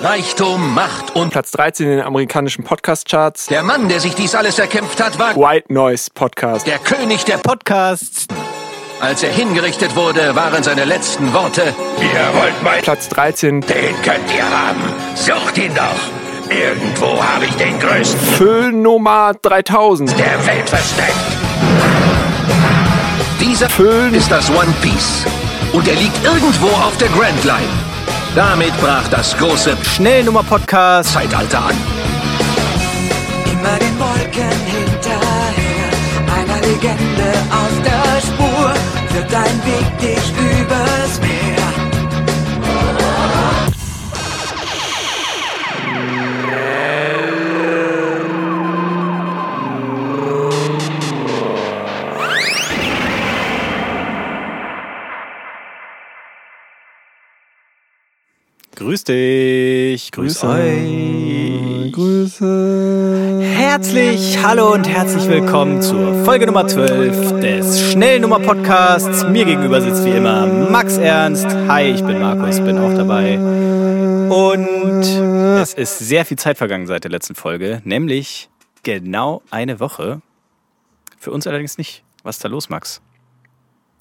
Reichtum, Macht und Platz 13 in den amerikanischen Podcast-Charts. der Mann, der sich dies alles erkämpft hat, war White Noise Podcast. der König der Pod. Podcasts. Als er hingerichtet wurde, waren seine letzten Worte: Ihr wollt meinen, Platz 13 den könnt ihr haben. Sucht ihn doch. Irgendwo habe ich den größten Füllnummer 3000. der Welt versteckt. Dieser Föhn. ist das One Piece. Und er liegt irgendwo auf der Grand Line. Damit brach das große Schnellnummer Podcast. Zeitalter an. Immer den Wolken hinterher, einer Legende auf der Spur, führt dein Weg dich übers Grüß dich. Grüß euch. Grüße. Herzlich, hallo und herzlich willkommen zur Folge Nummer 12 des Schnellnummer Podcasts. Mir gegenüber sitzt wie immer Max Ernst. Hi, ich bin Markus, bin auch dabei. Und es ist sehr viel Zeit vergangen seit der letzten Folge, nämlich genau eine Woche. Für uns allerdings nicht. Was ist da los, Max?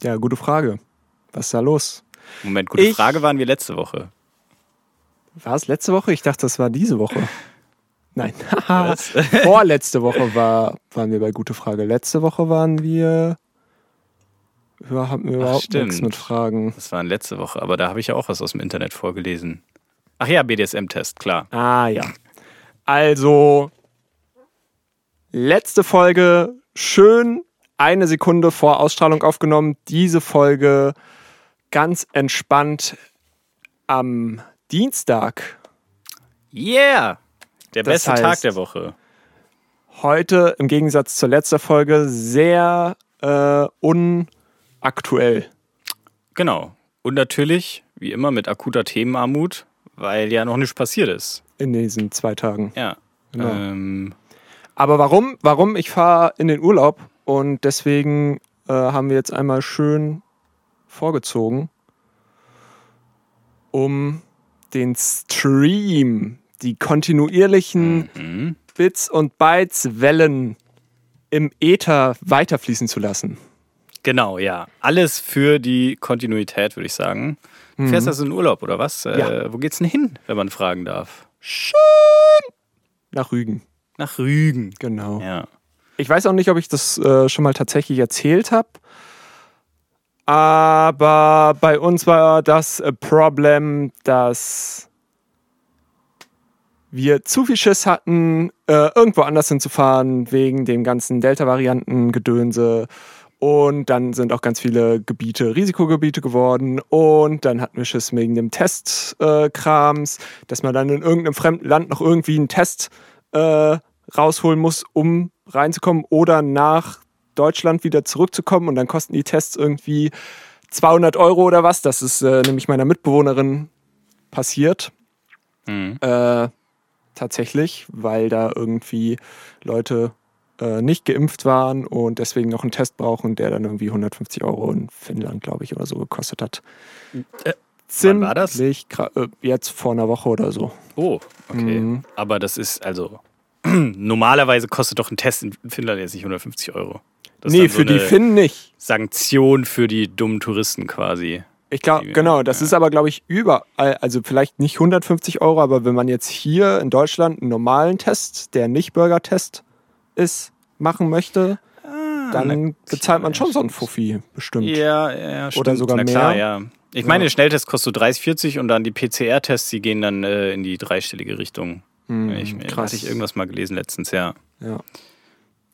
Ja, gute Frage. Was ist da los? Moment, gute Ich- Frage waren wir letzte Woche. War es letzte Woche? Ich dachte, das war diese Woche. Nein. Vorletzte Woche war, waren wir bei Gute Frage. Letzte Woche waren wir. Wir haben überhaupt stimmt. nichts mit Fragen. Das war letzte Woche, aber da habe ich ja auch was aus dem Internet vorgelesen. Ach ja, BDSM-Test, klar. Ah ja. Also, letzte Folge schön eine Sekunde vor Ausstrahlung aufgenommen. Diese Folge ganz entspannt am Dienstag. Yeah! Der Das beste Tag heißt- der Woche. Heute im Gegensatz zur letzten Folge sehr äh, unaktuell. Genau. Und natürlich, wie immer, mit akuter Themenarmut, weil ja noch nichts passiert ist. in diesen zwei Tagen. Ja. Genau. Ähm, Aber warum? Warum? Ich fahre in den Urlaub und deswegen äh, haben wir jetzt einmal schön vorgezogen, um den Stream, die kontinuierlichen mhm. Bits und Bytes Wellen im Äther weiterfließen zu lassen. Genau, ja. Alles für die Kontinuität, würde ich sagen. Du fährst also in Urlaub, oder was? Äh, Mhm. Ja. Wo geht's denn hin, wenn man fragen darf? Schön nach Rügen. Nach Rügen. Genau. Ja. Ich weiß auch nicht, ob ich das äh, schon mal tatsächlich erzählt habe. Aber bei uns war das äh, Problem, dass wir zu viel Schiss hatten, äh, irgendwo anders hinzufahren, wegen dem ganzen Delta-Varianten-Gedönse. Und dann sind auch ganz viele Gebiete Risikogebiete geworden. Und dann hatten wir Schiss wegen dem Testkrams, dass man dann in irgendeinem fremden Land noch irgendwie einen Test äh, rausholen muss, um reinzukommen oder nach Deutschland wieder zurückzukommen. Und dann kosten die Tests irgendwie 200 Euro oder was. Das ist äh, nämlich meiner Mitbewohnerin passiert. Mhm. Äh, tatsächlich, weil da irgendwie Leute äh, nicht geimpft waren und deswegen noch einen Test brauchen, der dann irgendwie 150 Euro in Finnland, glaube ich, oder so gekostet hat. Äh, wann war das? Äh, jetzt vor einer Woche oder so. Oh, okay. Mhm. Aber das ist also. Normalerweise kostet doch ein Test in Finnland jetzt nicht 150 Euro. Das nee, so für die Finnen nicht. Sanktion für die dummen Touristen quasi. Ich glaube, genau, das ja. ist aber, glaube ich, überall, also vielleicht nicht 150 Euro, aber wenn man jetzt hier in Deutschland einen normalen Test, der nicht Bürgertest ist, machen möchte, dann bezahlt man schon so einen Fuffi, bestimmt. Ja, ja, stimmt. sogar Na klar, mehr. ja. Ich meine, der Schnelltest kostet so 30, 40 und dann die PCR-Tests, die gehen dann äh, in die dreistellige Richtung. Hm, ich, krass. Hatte ich irgendwas mal gelesen letztens, ja. Ja.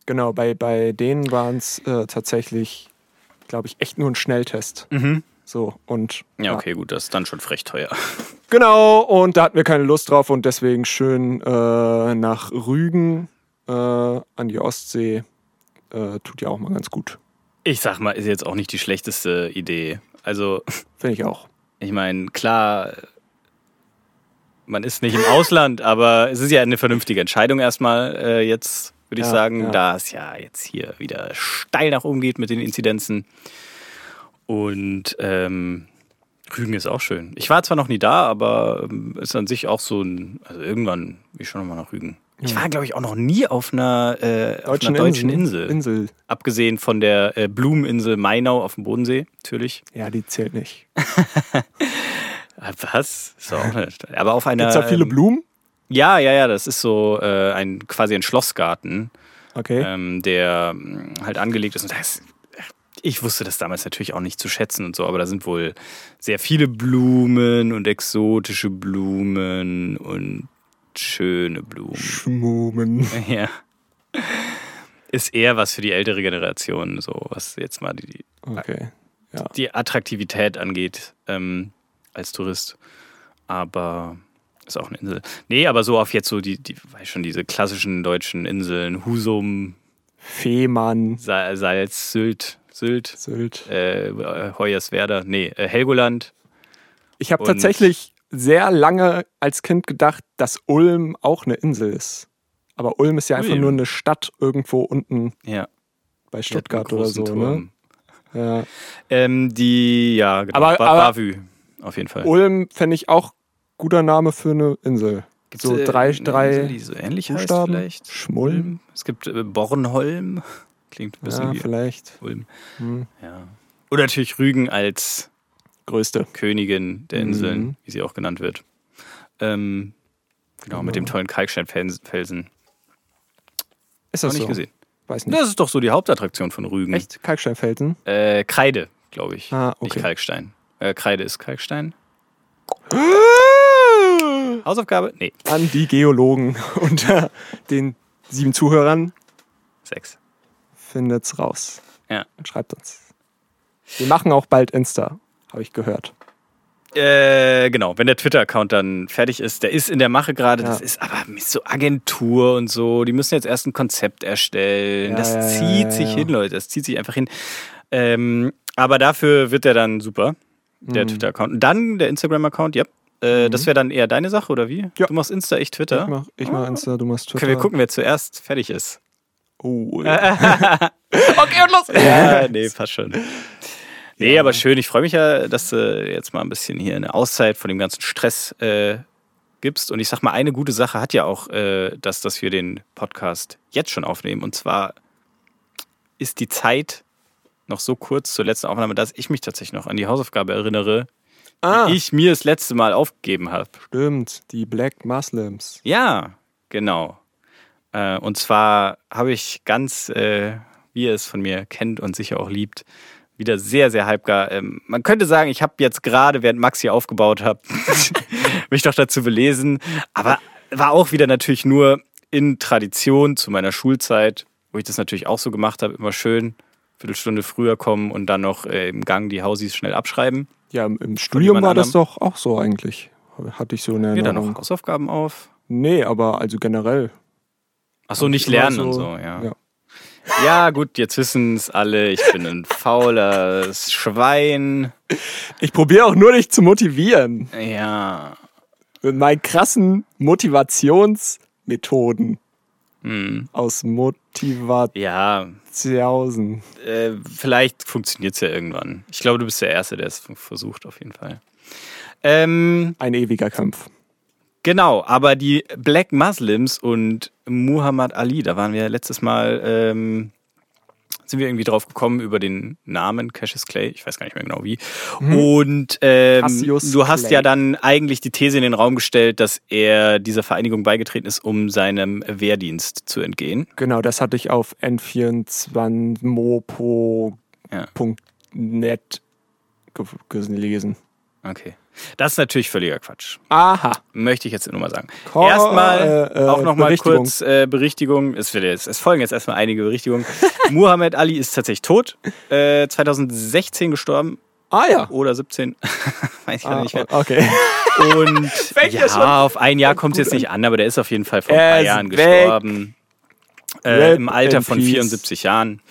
Genau, bei, bei denen waren es äh, tatsächlich, glaube ich, echt nur ein Schnelltest. So, und Ja, okay, gut, das ist dann schon frech teuer. Genau, und da hatten wir keine Lust drauf und deswegen schön äh, nach Rügen äh, an die Ostsee. Äh, tut ja auch mal ganz gut. Ich sag mal, ist jetzt auch nicht die schlechteste Idee. Also, Finde ich auch. ich meine, klar, man ist nicht im Ausland, aber es ist ja eine vernünftige Entscheidung erstmal äh, jetzt, würde ich Ja, sagen, ja. da es ja jetzt hier wieder steil nach oben geht mit den Inzidenzen. Und ähm, Rügen ist auch schön. Ich war zwar noch nie da, aber ähm, ist an sich auch so ein. Also irgendwann will ich schon nochmal nach Rügen. Ich war, glaube ich, auch noch nie auf einer, äh, auf einer deutschen Insel. Insel. Abgesehen von der äh, Blumeninsel Mainau auf dem Bodensee, natürlich. Ja, die zählt nicht. Was? Ist doch auch nicht. Aber auf einer. Gibt's da viele ähm, Blumen? Ja, ja, ja, das ist so äh, ein quasi ein Schlossgarten, Okay. ähm, der mh, halt angelegt ist. Und das, ich wusste das damals natürlich auch nicht zu schätzen und so, aber da sind wohl sehr viele Blumen und exotische Blumen und schöne Blumen. Schmumen. Ja. Ist eher was für die ältere Generation, so was jetzt mal die, Okay. Ja. die Attraktivität angeht ähm, als Tourist. Aber ist auch eine Insel. Nee, aber so auf jetzt so die, die weiß schon, diese klassischen deutschen Inseln, Husum, Fehmarn, Sa- Salz, Sylt, Sylt, Sylt. äh, Hoyerswerda, nee, äh, Helgoland. Ich habe tatsächlich sehr lange als Kind gedacht, dass Ulm auch eine Insel ist. Aber Ulm ist ja einfach Ulm. nur eine Stadt irgendwo unten Ja. bei Stuttgart oder so. Ne? Ja. Ähm, die, ja, genau. Aber- aber- Bavü, auf jeden Fall. Ulm fände ich auch guter Name für eine Insel. Gibt's, so äh, drei, eine drei so ähnlich Buchstaben. vielleicht? Schmulm. Es gibt äh, Bornholm. Klingt ein bisschen Ja, wie vielleicht. Ulm. Hm. Ja. Und natürlich Rügen als Größte. Königin der Inseln, Mhm. wie sie auch genannt wird. Ähm, genau, mit dem tollen Kalksteinfelsen. Ist Noch das nicht so? gesehen. Weiß nicht. Das ist doch so die Hauptattraktion von Rügen. Echt? Kalksteinfelsen? Äh, Kreide, glaube ich. Ah, okay. Nicht Kalkstein. Äh, Kreide ist Kalkstein. Hausaufgabe? Nee, An die Geologen unter den sieben Zuhörern sechs. findet's raus. Ja. Und schreibt uns. Wir machen auch bald Insta, habe ich gehört. Äh, genau, wenn der Twitter-Account dann fertig ist, der ist in der Mache gerade, Ja. das ist aber mit so Agentur und so, die müssen jetzt erst ein Konzept erstellen. Ja, das ja, zieht sich hin, Leute, das zieht sich einfach hin. Ähm, aber dafür wird der dann super, der Mhm. Twitter-Account. Und dann der Instagram-Account, ja. Äh, Das wäre dann eher deine Sache, oder wie? Ja. Du machst Insta, ich Twitter. Ich mach, ich mach Insta, du machst Twitter. Können wir gucken, wer zuerst fertig ist. Oh, ja. Okay, und los! Ja, nee, passt schon. Nee, aber schön. Ich freue mich ja, dass du jetzt mal ein bisschen hier eine Auszeit von dem ganzen Stress äh, gibst. Und ich sag mal, eine gute Sache hat ja auch, äh, dass, dass wir den Podcast jetzt schon aufnehmen. Und zwar ist die Zeit noch so kurz zur letzten Aufnahme, dass ich mich tatsächlich noch an die Hausaufgabe erinnere, ah, die ich mir das letzte Mal aufgegeben habe. stimmt. Die Black Muslims. Ja, genau. Äh, und zwar habe ich ganz, äh, wie ihr es von mir kennt und sicher auch liebt, wieder sehr, sehr halbgar. Ähm, man könnte sagen, ich habe jetzt gerade, während Max hier aufgebaut hat, mich doch dazu belesen. Aber war auch wieder natürlich nur in Tradition zu meiner Schulzeit, wo ich das natürlich auch so gemacht habe, immer schön Viertelstunde früher kommen und dann noch äh, im Gang die Hausis schnell abschreiben. Ja, im- im Studium war das doch auch so eigentlich. Hatte ich so eine dann Erinnerung. noch Hausaufgaben auf. Nee, aber also generell. Ach so, nicht lernen und so, ja. ja. Ja, gut, jetzt wissen es alle. Ich bin ein faules Schwein. Ich probiere auch nur dich zu motivieren. Ja. Mit meinen krassen Motivationsmethoden Hm. aus Motivatiausen. Ja, äh, vielleicht funktioniert es ja irgendwann. Ich glaube, du bist der Erste, der es versucht, auf jeden Fall. Ähm, Ein ewiger Kampf. genau, aber die Black Muslims und Muhammad Ali, da waren wir letztes Mal, ähm, sind wir irgendwie drauf gekommen über den Namen Cassius Clay, ich weiß gar nicht mehr genau wie. Und ähm, du hast Clay. ja dann eigentlich die These in den Raum gestellt, dass er dieser Vereinigung beigetreten ist, um seinem Wehrdienst zu entgehen. Genau, das hatte ich auf n24mopo.net ge gelesen. Okay. Das ist natürlich völliger Quatsch. Aha. Möchte ich jetzt nur mal sagen. Ko- Erstmal äh, äh, auch nochmal kurz äh, Berichtigung. Es, wird jetzt, es folgen jetzt erstmal einige Berichtigungen. Muhammad Ali ist tatsächlich tot. Äh, 2016 gestorben. Ah ja. Oder 17. Weiß ich gar Ah, nicht mehr. okay. Und ja auf ein Jahr kommt es jetzt nicht an, aber der ist auf jeden Fall vor ein paar Jahren gestorben. Äh, Im Alter von peace. 74 Jahren.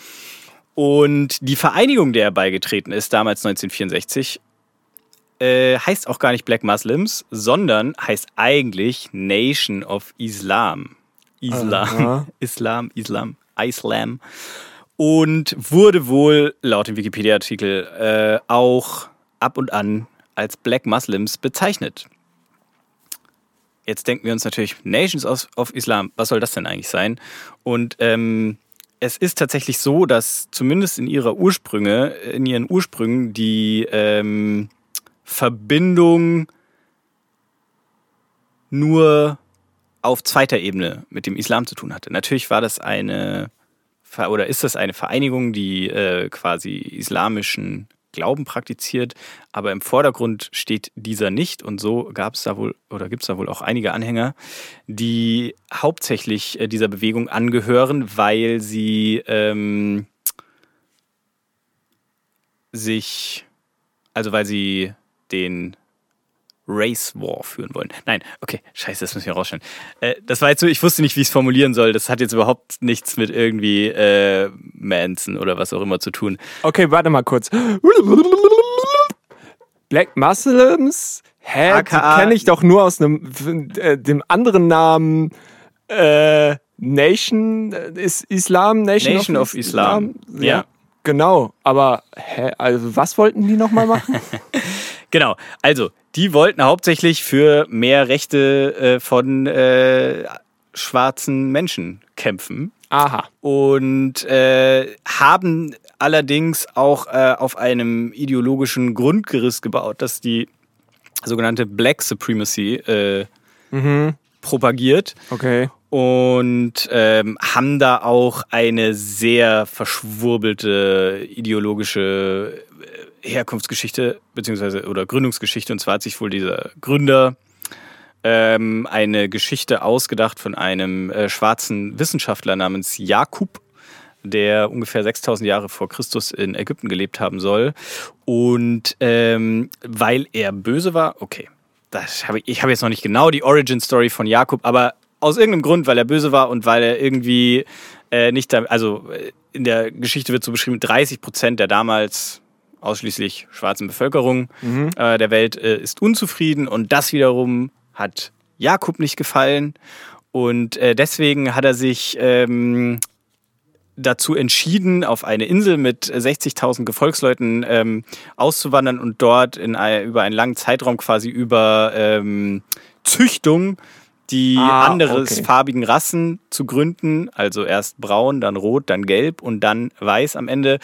Und die Vereinigung, der er beigetreten ist, damals 1964, äh, heißt auch gar nicht Black Muslims, sondern heißt eigentlich Nation of Islam. Islam. Aha. Islam, Islam, Islam. Und wurde wohl laut dem Wikipedia-Artikel äh, auch ab und an als Black Muslims bezeichnet. Jetzt denken wir uns natürlich, Nations of, of Islam, was soll das denn eigentlich sein? Und ähm, es ist tatsächlich so, dass zumindest in ihrer Ursprünge, in ihren Ursprüngen die ähm, Verbindung nur auf zweiter Ebene mit dem Islam zu tun hatte. Natürlich war das eine oder ist das eine Vereinigung, die äh, quasi islamischen Glauben praktiziert, aber im Vordergrund steht dieser nicht und so gab es da wohl oder gibt es da wohl auch einige Anhänger, die hauptsächlich äh, dieser Bewegung angehören, weil sie ähm, sich, also weil sie den Race War führen wollen. Nein, okay, scheiße, das müssen wir rausstellen. Äh, das war jetzt so, ich wusste nicht, wie ich es formulieren soll. Das hat jetzt überhaupt nichts mit irgendwie äh, Manson oder was auch immer zu tun. Okay, warte mal kurz. Black Muslims? Hä? AKA Kenne ich doch nur aus einem, äh, dem anderen Namen äh, Nation, äh, ist Islam, Nation, Nation of Islam. Ja. Genau, aber hä, also was wollten die nochmal machen? Genau, also die wollten hauptsächlich für mehr Rechte äh, von äh, schwarzen Menschen kämpfen. Aha. und äh, haben allerdings auch äh, auf einem ideologischen Grundgerüst gebaut, das die sogenannte Black Supremacy äh, propagiert Okay. und ähm, haben da auch eine sehr verschwurbelte ideologische äh, Herkunftsgeschichte beziehungsweise oder Gründungsgeschichte und zwar hat sich wohl dieser Gründer ähm, eine Geschichte ausgedacht von einem äh, schwarzen Wissenschaftler namens Jakub, der ungefähr 6000 Jahre vor Christus in Ägypten gelebt haben soll. Und ähm, weil er böse war, okay, das hab ich, ich habe jetzt noch nicht genau die Origin Story von Jakub, aber aus irgendeinem Grund, weil er böse war und weil er irgendwie äh, nicht, da, also äh, in der Geschichte wird so beschrieben, 30 Prozent der damals ausschließlich schwarzen Bevölkerung äh, der Welt äh, ist unzufrieden. Und das wiederum hat Jakub nicht gefallen. Und äh, deswegen hat er sich ähm, dazu entschieden, auf eine Insel mit 60.000 Gefolgsleuten ähm, auszuwandern und dort in über einen langen Zeitraum quasi über ähm, Züchtung die Ah, anderes okay. farbigen Rassen zu gründen, also erst braun, dann rot, dann gelb und dann weiß am Ende.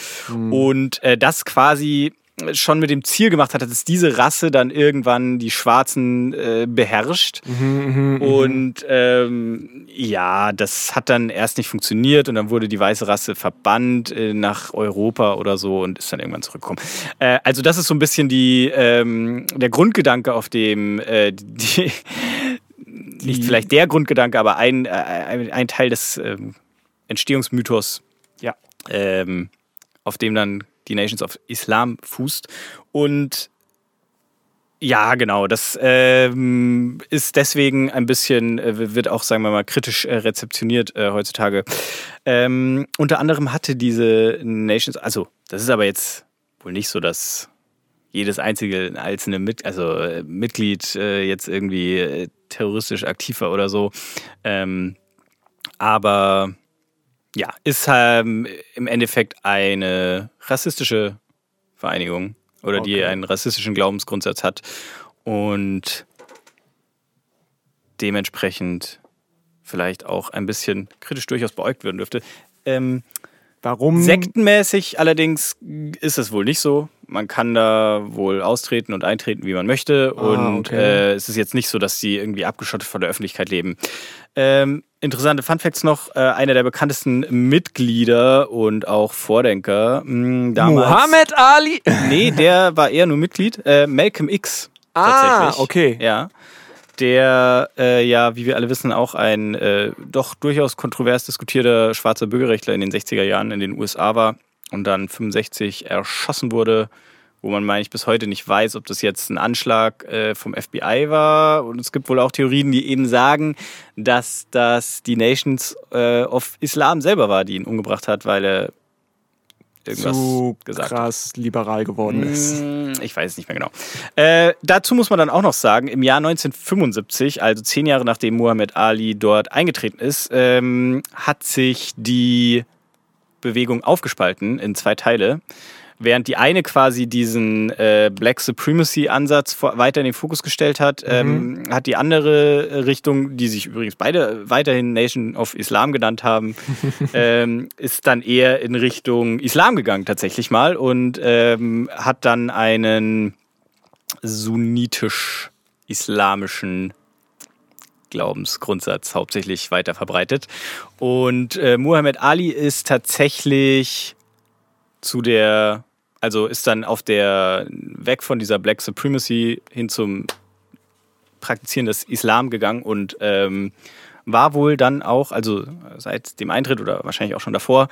Und äh, das quasi schon mit dem Ziel gemacht hat, dass diese Rasse dann irgendwann die Schwarzen äh, beherrscht. Und ähm, ja, das hat dann erst nicht funktioniert und dann wurde die weiße Rasse verbannt äh, nach Europa oder so und ist dann irgendwann zurückgekommen. Äh, also das ist so ein bisschen die, ähm, der Grundgedanke, auf dem äh, die, nicht vielleicht der Grundgedanke, aber ein, äh, ein, ein Teil des ähm, Entstehungsmythos, Ja. ähm, auf dem dann die Nations of Islam fußt. Und ja, genau, das ähm, ist deswegen ein bisschen, äh, wird auch, sagen wir mal, kritisch äh, rezeptioniert äh, heutzutage. Ähm, unter anderem hatte diese Nations, also das ist aber jetzt wohl nicht so, dass jedes einzige einzelne Mit also, äh, Mitglied äh, jetzt irgendwie äh, terroristisch aktiv war oder so. Ähm, aber ja, ist ähm, im Endeffekt eine rassistische Vereinigung oder die Okay. einen rassistischen Glaubensgrundsatz hat und dementsprechend vielleicht auch ein bisschen kritisch durchaus beäugt werden dürfte. Ähm, Warum? Sektenmäßig allerdings ist es wohl nicht so. Man kann da wohl austreten und eintreten, wie man möchte. Ah, und okay. äh, es ist jetzt nicht so, dass die irgendwie abgeschottet von der Öffentlichkeit leben. Ähm, interessante Funfacts noch: äh, Einer der bekanntesten Mitglieder und auch Vordenker mh, damals. Muhammad Ali? Nee, der war eher nur Mitglied. Äh, Malcolm X. Ah, okay. Ja. Der äh, ja, wie wir alle wissen, auch ein äh, doch durchaus kontrovers diskutierter schwarzer Bürgerrechtler in den 60er Jahren in den USA war und dann 65 erschossen wurde, wo man, meine ich, bis heute nicht weiß, ob das jetzt ein Anschlag äh, vom FBI war. Und es gibt wohl auch Theorien, die eben sagen, dass das die Nations äh, of Islam selber war, die ihn umgebracht hat, weil er irgendwas Zu gesagt hat. krass liberal geworden ist. Mm, Ich weiß es nicht mehr genau. Äh, dazu muss man dann auch noch sagen, im Jahr 1975, also zehn Jahre nachdem Muhammad Ali dort eingetreten ist, ähm, hat sich die Bewegung aufgespalten in zwei Teile. während die eine quasi diesen äh, Black Supremacy-Ansatz weiter in den Fokus gestellt hat, ähm, hat die andere Richtung, die sich übrigens beide weiterhin Nation of Islam genannt haben, ähm, ist dann eher in Richtung Islam gegangen tatsächlich mal und ähm, hat dann einen sunnitisch-islamischen Glaubensgrundsatz hauptsächlich weiter verbreitet. Und äh, Muhammad Ali ist tatsächlich zu der, also ist dann auf der, weg von dieser Black Supremacy hin zum Praktizieren des Islam gegangen und ähm, war wohl dann auch, also seit dem Eintritt oder wahrscheinlich auch schon davor,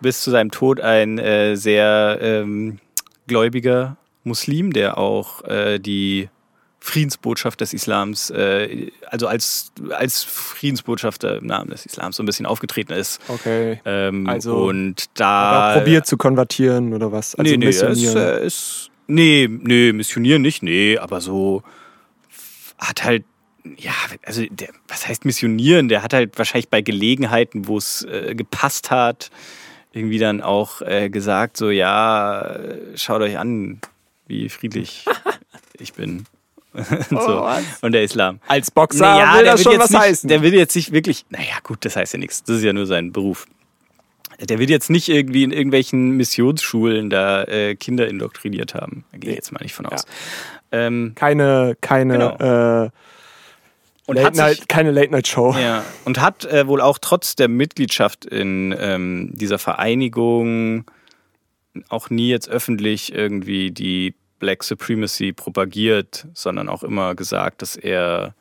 bis zu seinem Tod ein äh, sehr ähm, gläubiger Muslim, der auch äh, die Friedensbotschaft des Islams, äh, also als, als Friedensbotschafter im Namen des Islams so ein bisschen aufgetreten ist. Okay. Ähm, Also, und da Aber probiert zu konvertieren oder was? Also nee, nee, es, missionieren. äh, ist, nee, nee, missionieren nicht, nee, aber so hat halt, ja, also der, was heißt missionieren? Der hat halt wahrscheinlich bei Gelegenheiten, wo es äh, gepasst hat, irgendwie dann auch äh, gesagt, so, ja, äh, schaut euch an, wie friedlich ich bin. so. Oh? Und der Islam. Als Boxer Naja, will der das will schon jetzt was nicht, heißen. Der will jetzt nicht wirklich, naja, gut, das heißt ja nichts. Das ist ja nur sein Beruf. Der will jetzt nicht irgendwie in irgendwelchen Missionsschulen da äh, Kinder indoktriniert haben. Da gehe ich jetzt mal nicht von aus. Ähm, keine, keine, Genau. äh, und Late hat sich, Night, keine Late Night Show. ja, und hat äh, wohl auch trotz der Mitgliedschaft in ähm, dieser Vereinigung auch nie jetzt öffentlich irgendwie die Black Supremacy propagiert, sondern auch immer gesagt, dass er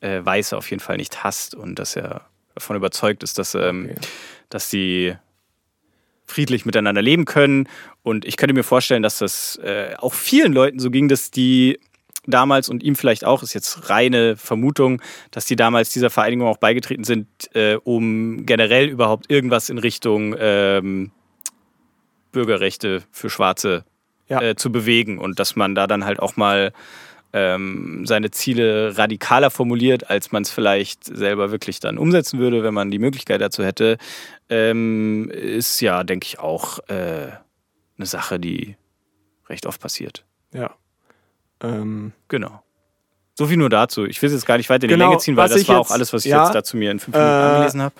äh, Weiße auf jeden Fall nicht hasst und dass er davon überzeugt ist, dass, ähm, Okay. dass sie friedlich miteinander leben können. Und ich könnte mir vorstellen, dass das äh, auch vielen Leuten so ging, dass die damals und ihm vielleicht auch, ist jetzt reine Vermutung, dass die damals dieser Vereinigung auch beigetreten sind, äh, um generell überhaupt irgendwas in Richtung ähm, Bürgerrechte für Schwarze Ja. äh, zu bewegen und dass man da dann halt auch mal ähm, seine Ziele radikaler formuliert, als man es vielleicht selber wirklich dann umsetzen würde, wenn man die Möglichkeit dazu hätte, ähm, ist ja, denke ich, auch äh, eine Sache, die recht oft passiert. Ja. Ähm, Genau. So viel nur dazu. Ich will es jetzt gar nicht weiter in die Genau, Länge ziehen, weil das war jetzt- auch alles, was ich ja, jetzt dazu mir in fünf Minuten äh, angelesen habe.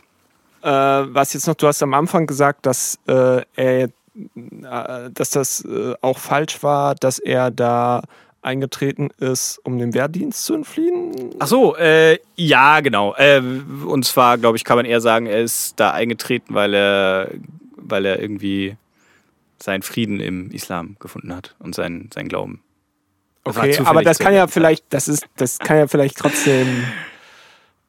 äh, was jetzt noch, du hast am Anfang gesagt, dass äh, er, dass das äh, auch falsch war, dass er da eingetreten ist, um dem Wehrdienst zu entfliehen. Ach so, äh, ja, genau. Äh, und zwar, glaube ich, kann man eher sagen, er ist da eingetreten, weil er, weil er irgendwie seinen Frieden im Islam gefunden hat und seinen, seinen Glauben. Das Okay, aber das kann ja vielleicht, das ist, das kann ja vielleicht trotzdem,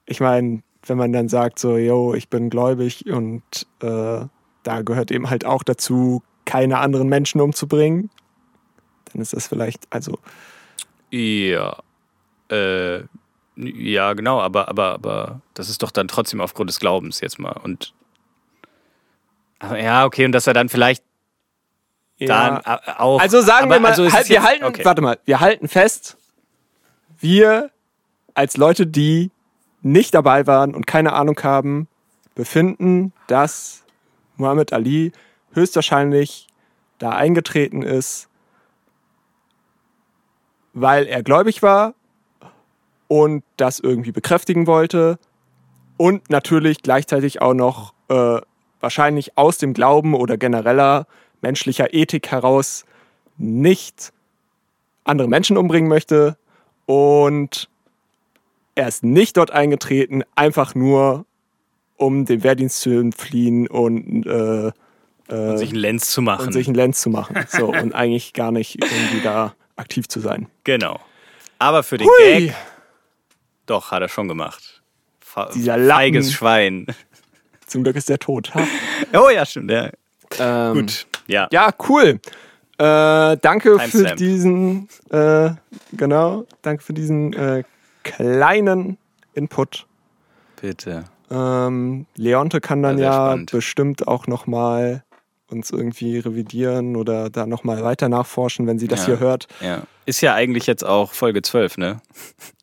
ich meine, wenn man dann sagt so, yo, ich bin gläubig und äh, da gehört eben halt auch dazu, keine anderen Menschen umzubringen, dann ist das vielleicht, also Ja. Äh, ja, genau, aber, aber, aber das ist doch dann trotzdem aufgrund des Glaubens jetzt mal. Und ja, okay, und dass er dann vielleicht dann ja. äh, auch. Also sagen aber wir mal, also halt, wir jetzt- halten, okay. warte mal, wir halten fest, wir als Leute, die nicht dabei waren und keine Ahnung haben, befinden, dass Muhammad Ali höchstwahrscheinlich da eingetreten ist, weil er gläubig war und das irgendwie bekräftigen wollte und natürlich gleichzeitig auch noch äh, wahrscheinlich aus dem Glauben oder genereller menschlicher Ethik heraus nicht andere Menschen umbringen möchte und er ist nicht dort eingetreten, einfach nur um dem Wehrdienst zu entfliehen und, äh, Und sich einen Lenz zu machen. und sich einen Lenz zu machen. So, und eigentlich gar nicht irgendwie da aktiv zu sein. genau. Aber für den Hui! Gag, doch, hat er schon gemacht. Fa Dieser Lappen. feiges Schwein. Zum Glück ist er tot. Ha? Oh ja, stimmt, ja. Ähm, Gut, ja. Ja, cool. Äh, danke für Timestamp. diesen, äh, genau, danke für diesen äh, kleinen Input. Bitte. Ähm, Leonte kann dann Ja, ja bestimmt auch nochmal uns irgendwie revidieren oder da nochmal weiter nachforschen, wenn sie das Ja. hier hört. Ja. Ist ja eigentlich jetzt auch Folge 12, ne?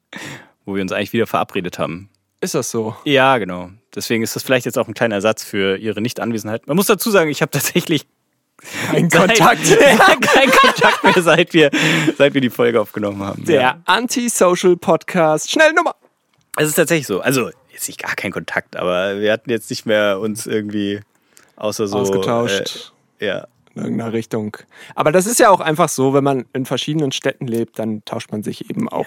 Wo wir uns eigentlich wieder verabredet haben. Ist das so? Ja, genau. Deswegen ist das vielleicht jetzt auch ein kleiner Ersatz für ihre Nichtanwesenheit. Man muss dazu sagen, ich habe tatsächlich Ein Kontakt. ja, kein Kontakt mehr, seit wir, seit wir die Folge aufgenommen haben. Der Ja. Anti-Social Podcast. Schnell Nummer. Es ist tatsächlich so. Also, jetzt nicht gar kein Kontakt, aber wir hatten jetzt nicht mehr uns irgendwie außer so. Ausgetauscht. Äh, ja. in irgendeiner Richtung. Aber das ist ja auch einfach so, wenn man in verschiedenen Städten lebt, dann tauscht man sich eben auch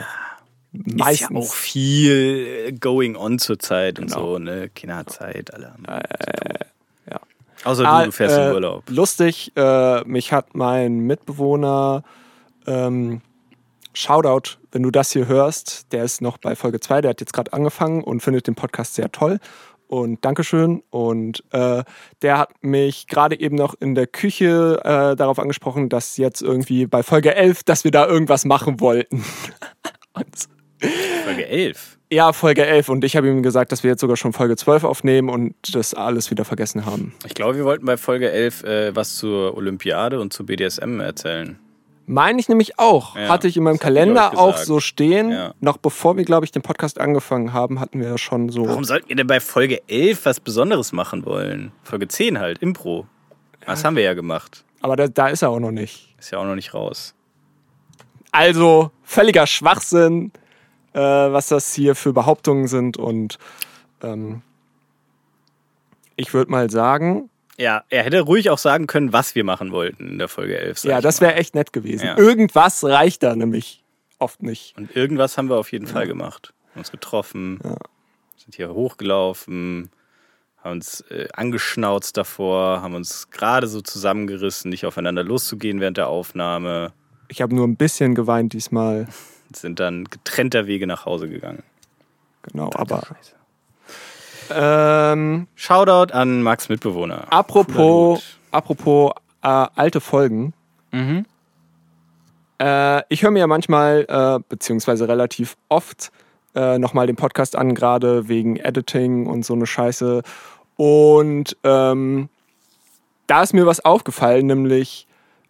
meistens. Ist ja auch viel äh, going on zurzeit und Genau. so, ne? Kinderzeit, alle. haben ja. Außer du, Ah, du fährst in äh, Urlaub. Lustig, äh, mich hat mein Mitbewohner, ähm, Shoutout, wenn du das hier hörst, der ist noch bei Folge 2, der hat jetzt gerade angefangen und findet den Podcast sehr toll. Und Dankeschön. Und äh, der hat mich gerade eben noch in der Küche äh, darauf angesprochen, dass jetzt irgendwie bei Folge 11, dass wir da irgendwas machen wollten. Folge 11. ja, Folge 11. Und ich habe ihm gesagt, dass wir jetzt sogar schon Folge 12 aufnehmen und das alles wieder vergessen haben. Ich glaube, wir wollten bei Folge 11 äh, was zur Olympiade und zu BDSM erzählen. Meine ich nämlich auch. Ja, Hatte ich in meinem Kalender auch so stehen. Ja. Noch bevor wir, glaube ich, den Podcast angefangen haben, hatten wir ja schon so. Warum sollten wir denn bei Folge 11 was Besonderes machen wollen? Folge 10 halt, Impro. Das haben wir ja gemacht. Aber da, da ist er auch noch nicht. Ist ja auch noch nicht raus. Also völliger Schwachsinn, äh, was das hier für Behauptungen sind. Und ähm, ich würde mal sagen, Ja, er hätte ruhig auch sagen können, was wir machen wollten in der Folge 11. sag ja, das wäre echt nett gewesen. Ja. Irgendwas reicht da nämlich oft nicht. Und irgendwas haben wir auf jeden Fall gemacht. Haben uns getroffen, sind hier hochgelaufen, haben uns äh, angeschnauzt davor, haben uns gerade so zusammengerissen, nicht aufeinander loszugehen während der Aufnahme, Ich habe nur ein bisschen geweint diesmal. sind dann getrennter Wege nach Hause gegangen. Genau, aber. Ähm, Shoutout an Max Mitbewohner. Apropos, apropos äh, alte Folgen. Mhm. Äh, ich höre mir ja manchmal, äh, beziehungsweise relativ oft, äh, nochmal den Podcast an, gerade wegen Editing und so eine Scheiße. Und ähm, da ist mir was aufgefallen, nämlich,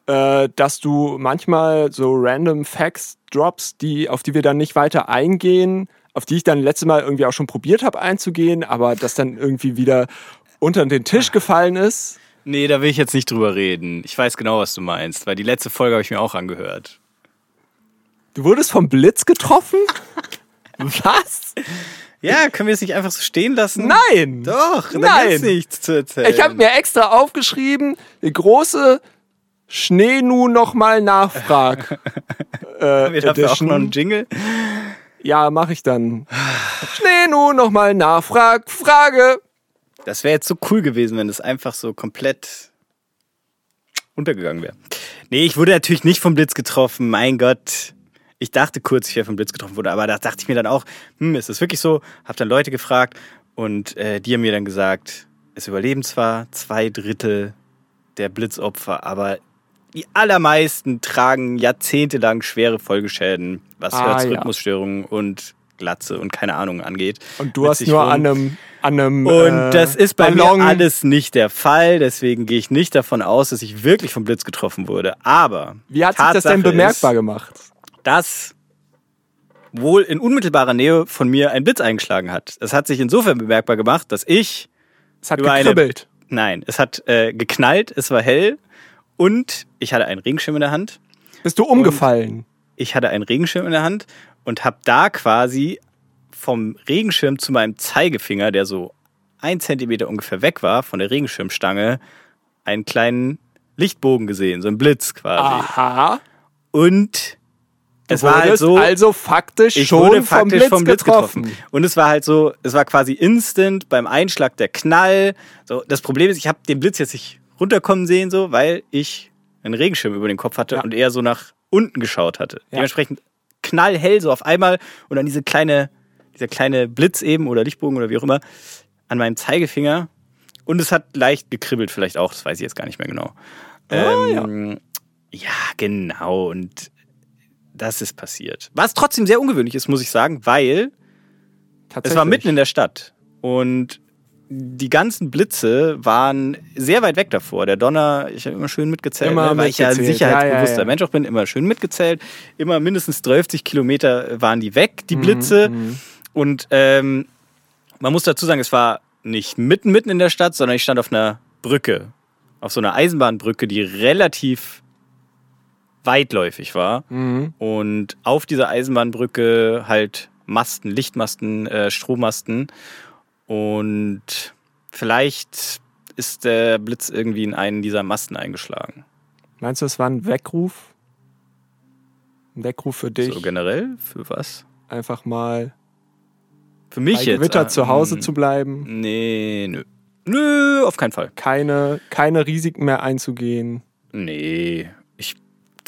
äh, dass du manchmal so random Facts drops, die, auf die wir dann nicht weiter eingehen, auf die ich dann letztes Mal irgendwie auch schon probiert habe einzugehen, aber das dann irgendwie wieder unter den Tisch gefallen ist. Nee, da will ich jetzt nicht drüber reden. Ich weiß genau, was du meinst, weil die letzte Folge habe ich mir auch angehört. Du wurdest vom Blitz getroffen? Was? Ja, können wir es nicht einfach so stehen lassen? Nein! Doch, da Nein. gibt's nichts zu erzählen. Ich habe mir extra aufgeschrieben, die große Schneenu nochmal Nachfrag. äh, wir dafür auch noch einen Jingle. Ja, mache ich dann. Schneenu nochmal Nachfrag, Frage. Das wäre jetzt so cool gewesen, wenn es einfach so komplett untergegangen wäre. Nee, ich wurde natürlich nicht vom Blitz getroffen, mein Gott. Ich dachte kurz, ich wäre vom Blitz getroffen wurde, aber da dachte ich mir dann auch, hm, ist das wirklich so? Hab dann Leute gefragt und äh, die haben mir dann gesagt, es überleben zwar zwei Drittel der Blitzopfer, aber die allermeisten tragen jahrzehntelang schwere Folgeschäden, was Ah, Herzrhythmusstörungen und Glatze und keine Ahnung angeht. Und du hast nur rum. an einem, an einem Und äh, das ist bei Ballon. mir alles nicht der Fall. Deswegen gehe ich nicht davon aus, dass ich wirklich vom Blitz getroffen wurde. Aber Wie hat sich das denn Tatsache bemerkbar ist, gemacht? dass wohl in unmittelbarer Nähe von mir ein Blitz eingeschlagen hat. Es hat sich insofern bemerkbar gemacht, dass ich, Es hat über eine- gekribbelt. nein, es hat äh, geknallt, es war hell und ich hatte einen Regenschirm in der Hand. Bist du umgefallen? Ich hatte einen Regenschirm in der Hand und habe da quasi vom Regenschirm zu meinem Zeigefinger, der so ein Zentimeter ungefähr weg war von der Regenschirmstange, einen kleinen Lichtbogen gesehen, so einen Blitz quasi. Aha. Und es war halt so, also faktisch ich schon wurde vom, faktisch Blitz vom Blitz getroffen. getroffen. Und es war halt so, es war quasi instant beim Einschlag der Knall. So, das Problem ist, ich habe den Blitz jetzt nicht runterkommen sehen, so, weil ich einen Regenschirm über den Kopf hatte Ja. und eher so nach unten geschaut hatte. Dementsprechend knallhell so auf einmal und dann diese kleine, dieser kleine Blitz eben oder Lichtbogen oder wie auch immer an meinem Zeigefinger. Und es hat leicht gekribbelt, vielleicht auch, das weiß ich jetzt gar nicht mehr genau. ähm, ja. genau. Und das ist passiert. Was trotzdem sehr ungewöhnlich ist, muss ich sagen, weil es war mitten in der Stadt. Und die ganzen Blitze waren sehr weit weg davor. Der Donner, ich habe immer schön mitgezählt, Immer ne, weil ich ja ein mitgezählt. sicherheitsbewusster Ja, ja. Mensch auch bin, immer schön mitgezählt. Immer mindestens 30 Kilometer waren die weg, Mhm, die Blitze. Und ähm, man muss dazu sagen, es war nicht mitten, mitten in der Stadt, sondern ich stand auf einer Brücke. auf so einer Eisenbahnbrücke, die relativ weitläufig war. Mhm. Und auf dieser Eisenbahnbrücke halt Masten, Lichtmasten, äh, Strommasten. Und vielleicht ist der Blitz irgendwie in einen dieser Masten eingeschlagen. Meinst du, es war ein Weckruf? Ein Weckruf für dich? So generell? Für was? Einfach mal Für mich bei jetzt. Gewitter ah, zu Hause hm. zu bleiben, Nee, nö. Nö, auf keinen Fall. keine, keine Risiken mehr einzugehen. Nee.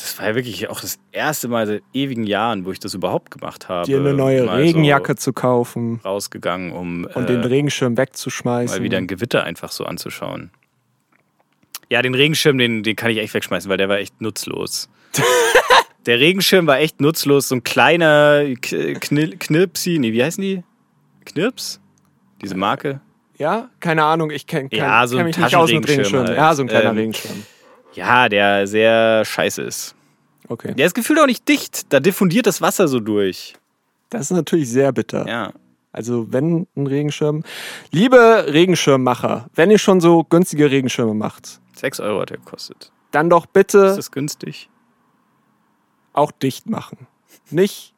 Das war ja wirklich auch das erste Mal seit ewigen Jahren, wo ich das überhaupt gemacht habe. dir eine neue Mal Regenjacke zu kaufen So rausgegangen, um und äh, den Regenschirm wegzuschmeißen. mal wieder ein Gewitter einfach so anzuschauen. Ja, den Regenschirm, den, den kann ich echt wegschmeißen, weil der war echt nutzlos. der Regenschirm war echt nutzlos. So ein kleiner Knil Knirpsi, nee, wie heißen die? Knirps? Diese Marke? ja, keine Ahnung, ich kenne Ja, so kenn mich nicht aus mit Regenschirm. halt. Ja, so ein kleiner Ähm, Regenschirm. Ja, der sehr scheiße ist. Okay. Der ist gefühlt auch nicht dicht. Da diffundiert das Wasser so durch. Das ist natürlich sehr bitter. Ja. Also wenn ein Regenschirm. Liebe Regenschirmmacher, wenn ihr schon so günstige Regenschirme macht, 6 Euro hat der gekostet. dann doch Ist bitte das günstig? auch dicht machen. Nicht,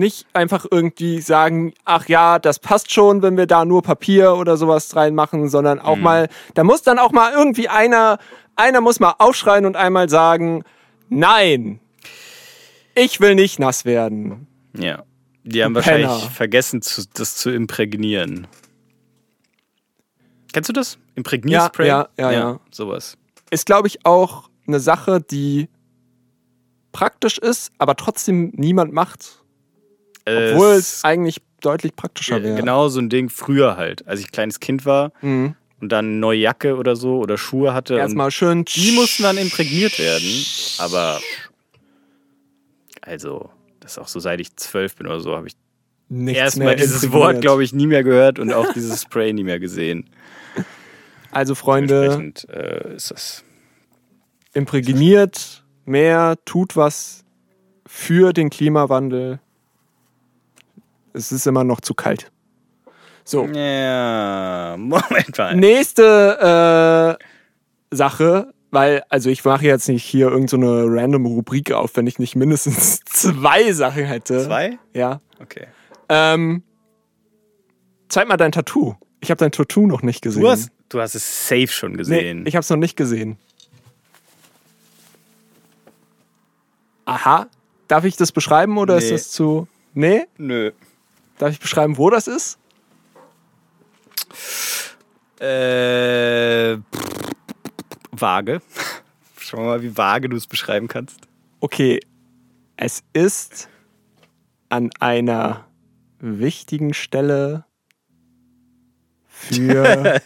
nicht einfach irgendwie sagen, ach ja, das passt schon, wenn wir da nur Papier oder sowas reinmachen, sondern auch Mhm. mal, da muss dann auch mal irgendwie einer, einer muss mal aufschreien und einmal sagen, nein, ich will nicht nass werden. Ja. Die haben Du wahrscheinlich Penner. vergessen, zu, das zu imprägnieren. Kennst du das? Imprägnierspray? Ja, ja, ja, ja. Sowas. Ist, glaube ich, auch eine Sache, die praktisch ist, aber trotzdem niemand macht. Obwohl es eigentlich deutlich praktischer äh, wäre. genau so ein Ding früher halt. Als ich kleines Kind war Mhm. und dann eine neue Jacke oder so oder Schuhe hatte. Erstmal schön. die mussten dann imprägniert werden. Aber also, das ist auch so, seit ich zwölf bin oder so, habe ich nichts erstmal dieses. Wort, glaube ich, nie mehr gehört und auch dieses Spray nie mehr gesehen. Also Freunde, äh, ist das. imprägniert mehr, tut was für den Klimawandel. Es ist immer noch zu kalt. So, Ja, Moment mal. nächste äh, Sache, weil, also ich mache jetzt nicht hier irgendeine so eine random Rubrik auf, wenn ich nicht mindestens zwei Sachen hätte. Zwei? Ja. Okay. Ähm, zeig mal dein Tattoo. Ich habe dein Tattoo noch nicht gesehen. Du hast, du hast es safe schon nee, gesehen. ich habe es noch nicht gesehen. Aha. Darf ich das beschreiben oder ist Nee. das zu. Nee? Nö. Darf ich beschreiben, wo das ist? Äh, pff, vage. Schau mal, wie vage du es beschreiben kannst. Okay. Es ist an einer wichtigen Stelle für,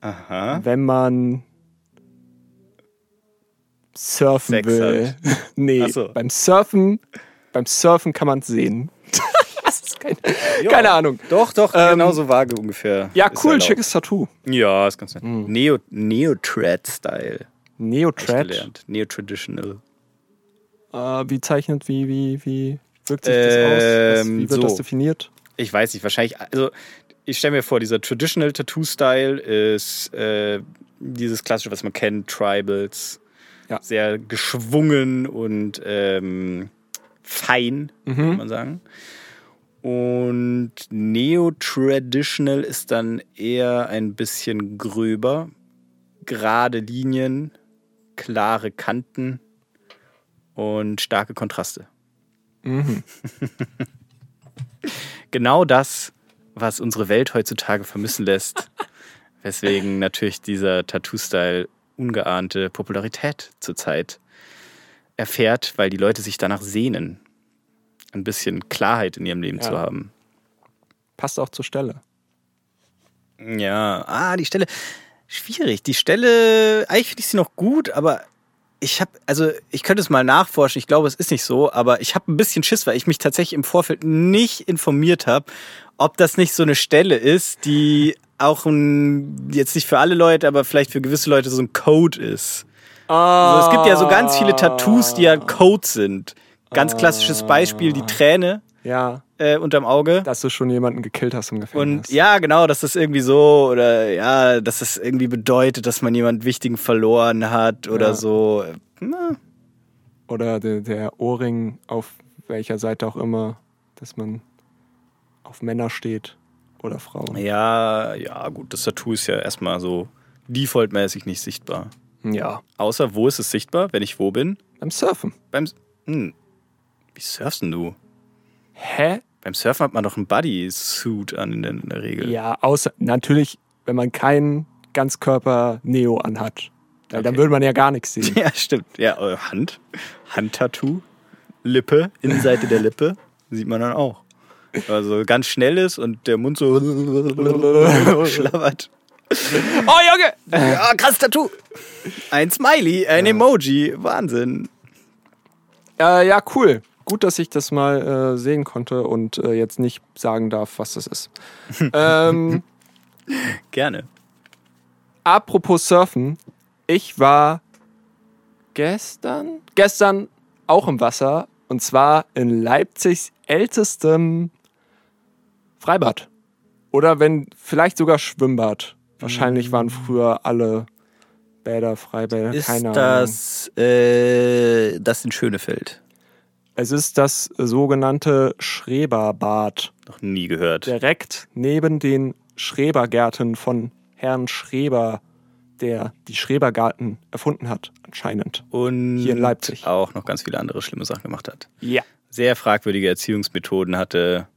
wenn man surfen Sex will. nee, Ach so. beim Surfen, beim Surfen kann man es sehen. Das ist kein, keine Ahnung. Doch, doch, Ähm, genauso vage ungefähr. Ja, cool, schickes Tattoo. Ja, ist ganz nett. Neo, Neo-Trad-Style. Neo-Trad. Neo-Traditional. Äh, wie zeichnet, wie, wie, wie wirkt sich das aus? Ähm, wie wird das so. definiert? Ich weiß nicht, wahrscheinlich, also ich stelle mir vor, dieser Traditional Tattoo-Style ist äh, dieses klassische, was man kennt, Tribals. Ja. Sehr geschwungen und ähm, fein, Mhm. kann man sagen. Und Neo-Traditional ist dann eher ein bisschen gröber. Gerade Linien, klare Kanten und starke Kontraste. genau das, was unsere Welt heutzutage vermissen lässt. Weswegen natürlich dieser Tattoo-Style ungeahnte Popularität zurzeit erfährt, weil die Leute sich danach sehnen, ein bisschen Klarheit in ihrem Leben Ja. zu haben. Passt auch zur Stelle. Ja, ah, die Stelle. Schwierig. Die Stelle, eigentlich finde ich sie noch gut, aber ich habe, also ich könnte es mal nachforschen. Ich glaube, es ist nicht so, aber ich habe ein bisschen Schiss, weil ich mich tatsächlich im Vorfeld nicht informiert habe, ob das nicht so eine Stelle ist, die auch ein, jetzt nicht für alle Leute, aber vielleicht für gewisse Leute so ein Code ist. Also es gibt ja so ganz viele Tattoos, die ja Code sind. Ganz klassisches Beispiel, die Träne. Ja. äh, unterm Auge. Dass du schon jemanden gekillt hast im Gefängnis. Und ja, genau, dass das irgendwie so oder ja, dass das irgendwie bedeutet, dass man jemanden Wichtigen verloren hat oder Ja. so. Na, Oder der, der Ohrring auf welcher Seite auch immer, dass man auf Männer steht oder Frauen. ja, ja, gut, das Tattoo ist ja erstmal so defaultmäßig nicht sichtbar. Ja. Außer wo ist es sichtbar, wenn ich wo bin? Beim Surfen. Beim hm. Wie surfst denn du? Hä? Beim Surfen hat man doch einen Bodysuit an in der, in der Regel. Ja, außer natürlich, wenn man keinen Ganzkörper-Neo anhat. Weil dann Okay. würde man ja gar nichts sehen. Ja, stimmt. Ja, äh, Hand, Handtattoo, Lippe, Innenseite der Lippe, sieht man dann auch. Also ganz schnell ist und der Mund so schlabbert. oh, Junge! Ja, krass Tattoo. Ein Smiley, ein Emoji, Wahnsinn. Äh, ja, cool. Gut, dass ich das mal äh, sehen konnte und äh, jetzt nicht sagen darf, was das ist. ähm, Gerne. apropos Surfen. Ich war gestern, gestern auch im Wasser und zwar in Leipzigs ältestem Freibad. Oder wenn, vielleicht sogar Schwimmbad. Wahrscheinlich waren früher alle Bäder, Freibäder, Ist keine Ahnung. das äh, das in Schönefeld? Es ist das sogenannte Schreberbad. Noch nie gehört. direkt neben den Schrebergärten von Herrn Schreber, der die Schrebergarten erfunden hat, anscheinend. Und Hier in Leipzig. auch noch ganz viele andere schlimme Sachen gemacht hat. Ja. Sehr fragwürdige Erziehungsmethoden hatte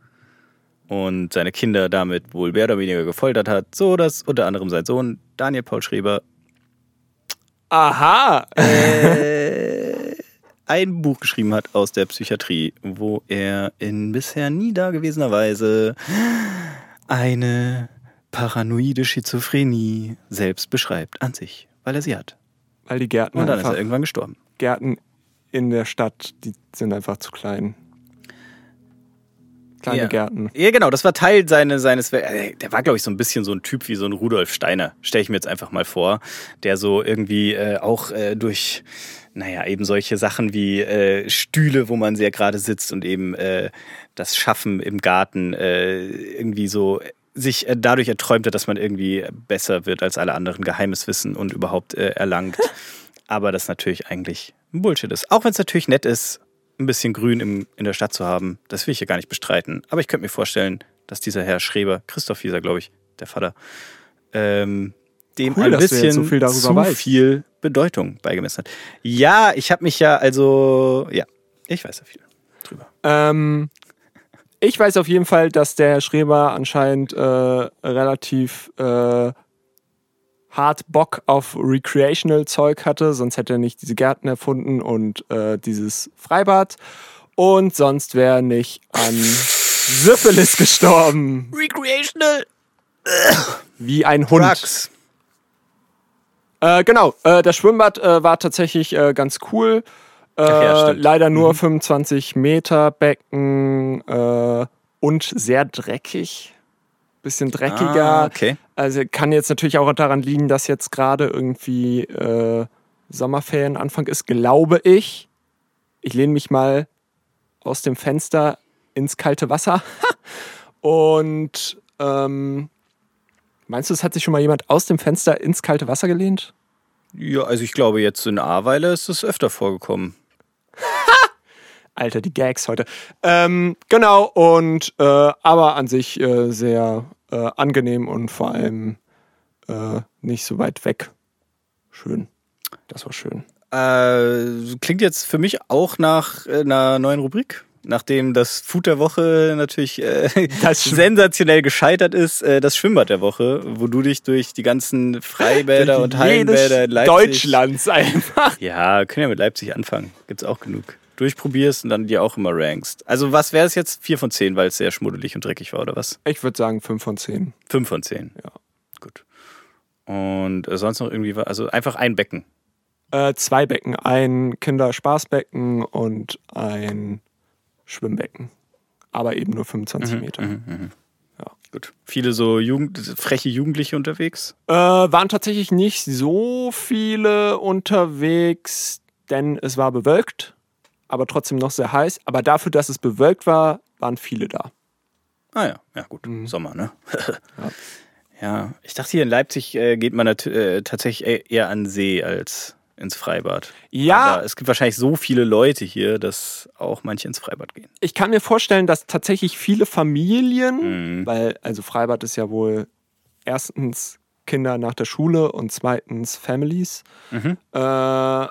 und seine Kinder damit wohl mehr oder weniger gefoltert hat, so dass unter anderem sein Sohn Daniel Paul Schreber Aha! ein Buch geschrieben hat aus der Psychiatrie, wo er in bisher nie dagewesener Weise eine paranoide Schizophrenie selbst beschreibt an sich, weil er sie hat. Weil die Gärten Und dann ist er irgendwann gestorben. Gärten in der Stadt, die sind einfach zu klein. Kleine ja. Gärten. Ja, genau, das war Teil seine, seines. äh, Der war, glaube ich, so ein bisschen so ein Typ wie so ein Rudolf Steiner, stelle ich mir jetzt einfach mal vor, der so irgendwie äh, auch äh, durch, naja, eben solche Sachen wie äh, Stühle, wo man sehr gerade sitzt und eben äh, das Schaffen im Garten äh, irgendwie so sich äh, dadurch erträumt hat, dass man irgendwie besser wird als alle anderen, geheimes Wissen und überhaupt äh, erlangt. Aber das natürlich eigentlich Bullshit ist. Auch wenn es natürlich nett ist, ein bisschen Grün im, in der Stadt zu haben. Das will ich hier gar nicht bestreiten. Aber ich könnte mir vorstellen, dass dieser Herr Schreber, Christoph Wieser, glaube ich, der Vater, ähm, dem Cool, ein dass du jetzt bisschen so viel darüber zu weißt. viel Bedeutung beigemessen hat. Ja, ich habe mich ja also, ja, ich weiß ja viel drüber. Ähm, ich weiß auf jeden Fall, dass der Herr Schreber anscheinend äh, relativ äh, hart Bock auf Recreational-Zeug hatte, sonst hätte er nicht diese Gärten erfunden und äh, dieses Freibad. Und sonst wäre er nicht an Syphilis gestorben. Recreational Wie ein Hund. Drugs. Äh, genau, äh, das Schwimmbad äh, war tatsächlich äh, ganz cool. Äh, ja, leider nur 25 Meter Becken und sehr dreckig. Bisschen dreckiger. Ah, okay. Also kann jetzt natürlich auch daran liegen, dass jetzt gerade irgendwie äh, Sommerferienanfang ist, glaube ich. Ich lehne mich mal aus dem Fenster ins kalte Wasser. Und ähm, meinst du, es hat sich schon mal jemand aus dem Fenster ins kalte Wasser gelehnt? Ja, also ich glaube, jetzt in Ahrweiler ist es öfter vorgekommen. Alter, die Gags heute. Ähm, genau, und äh, aber an sich äh, sehr äh, angenehm und vor allem äh, nicht so weit weg. Schön. Das war schön. Äh, klingt jetzt für mich auch nach äh, einer neuen Rubrik. Nachdem das Food der Woche natürlich äh, sensationell gescheitert ist, äh, das Schwimmbad der Woche, wo du dich durch die ganzen Freibäder und Hallenbäder in Leipzig... Deutschlands einfach. Ja, können ja mit Leipzig anfangen. Gibt's auch genug. Durchprobierst und dann dir auch immer rankst. Also was wäre es jetzt? Vier von zehn, weil es sehr schmuddelig und dreckig war, oder was? Ich würde sagen 5 von 10. Fünf von zehn. Ja. Gut. Und äh, sonst noch irgendwie, was- also einfach ein Becken. Äh, zwei Becken, ein Kinderspaßbecken und ein Schwimmbecken. Aber eben nur 25 Meter. Gut. Viele so Jugend, freche Jugendliche unterwegs. Äh, waren tatsächlich nicht so viele unterwegs, denn es war bewölkt, aber trotzdem noch sehr heiß. Aber dafür, dass es bewölkt war, waren viele da. Ah ja, ja gut, Sommer, ne? ja. ich dachte hier in Leipzig äh, geht man äh, tatsächlich e- eher an See als ins Freibad. Ja. Aber es gibt wahrscheinlich so viele Leute hier, dass auch manche ins Freibad gehen. Ich kann mir vorstellen, dass tatsächlich viele Familien, Mhm. weil also Freibad ist ja wohl erstens Kinder nach der Schule und zweitens Families. Mhm. Äh,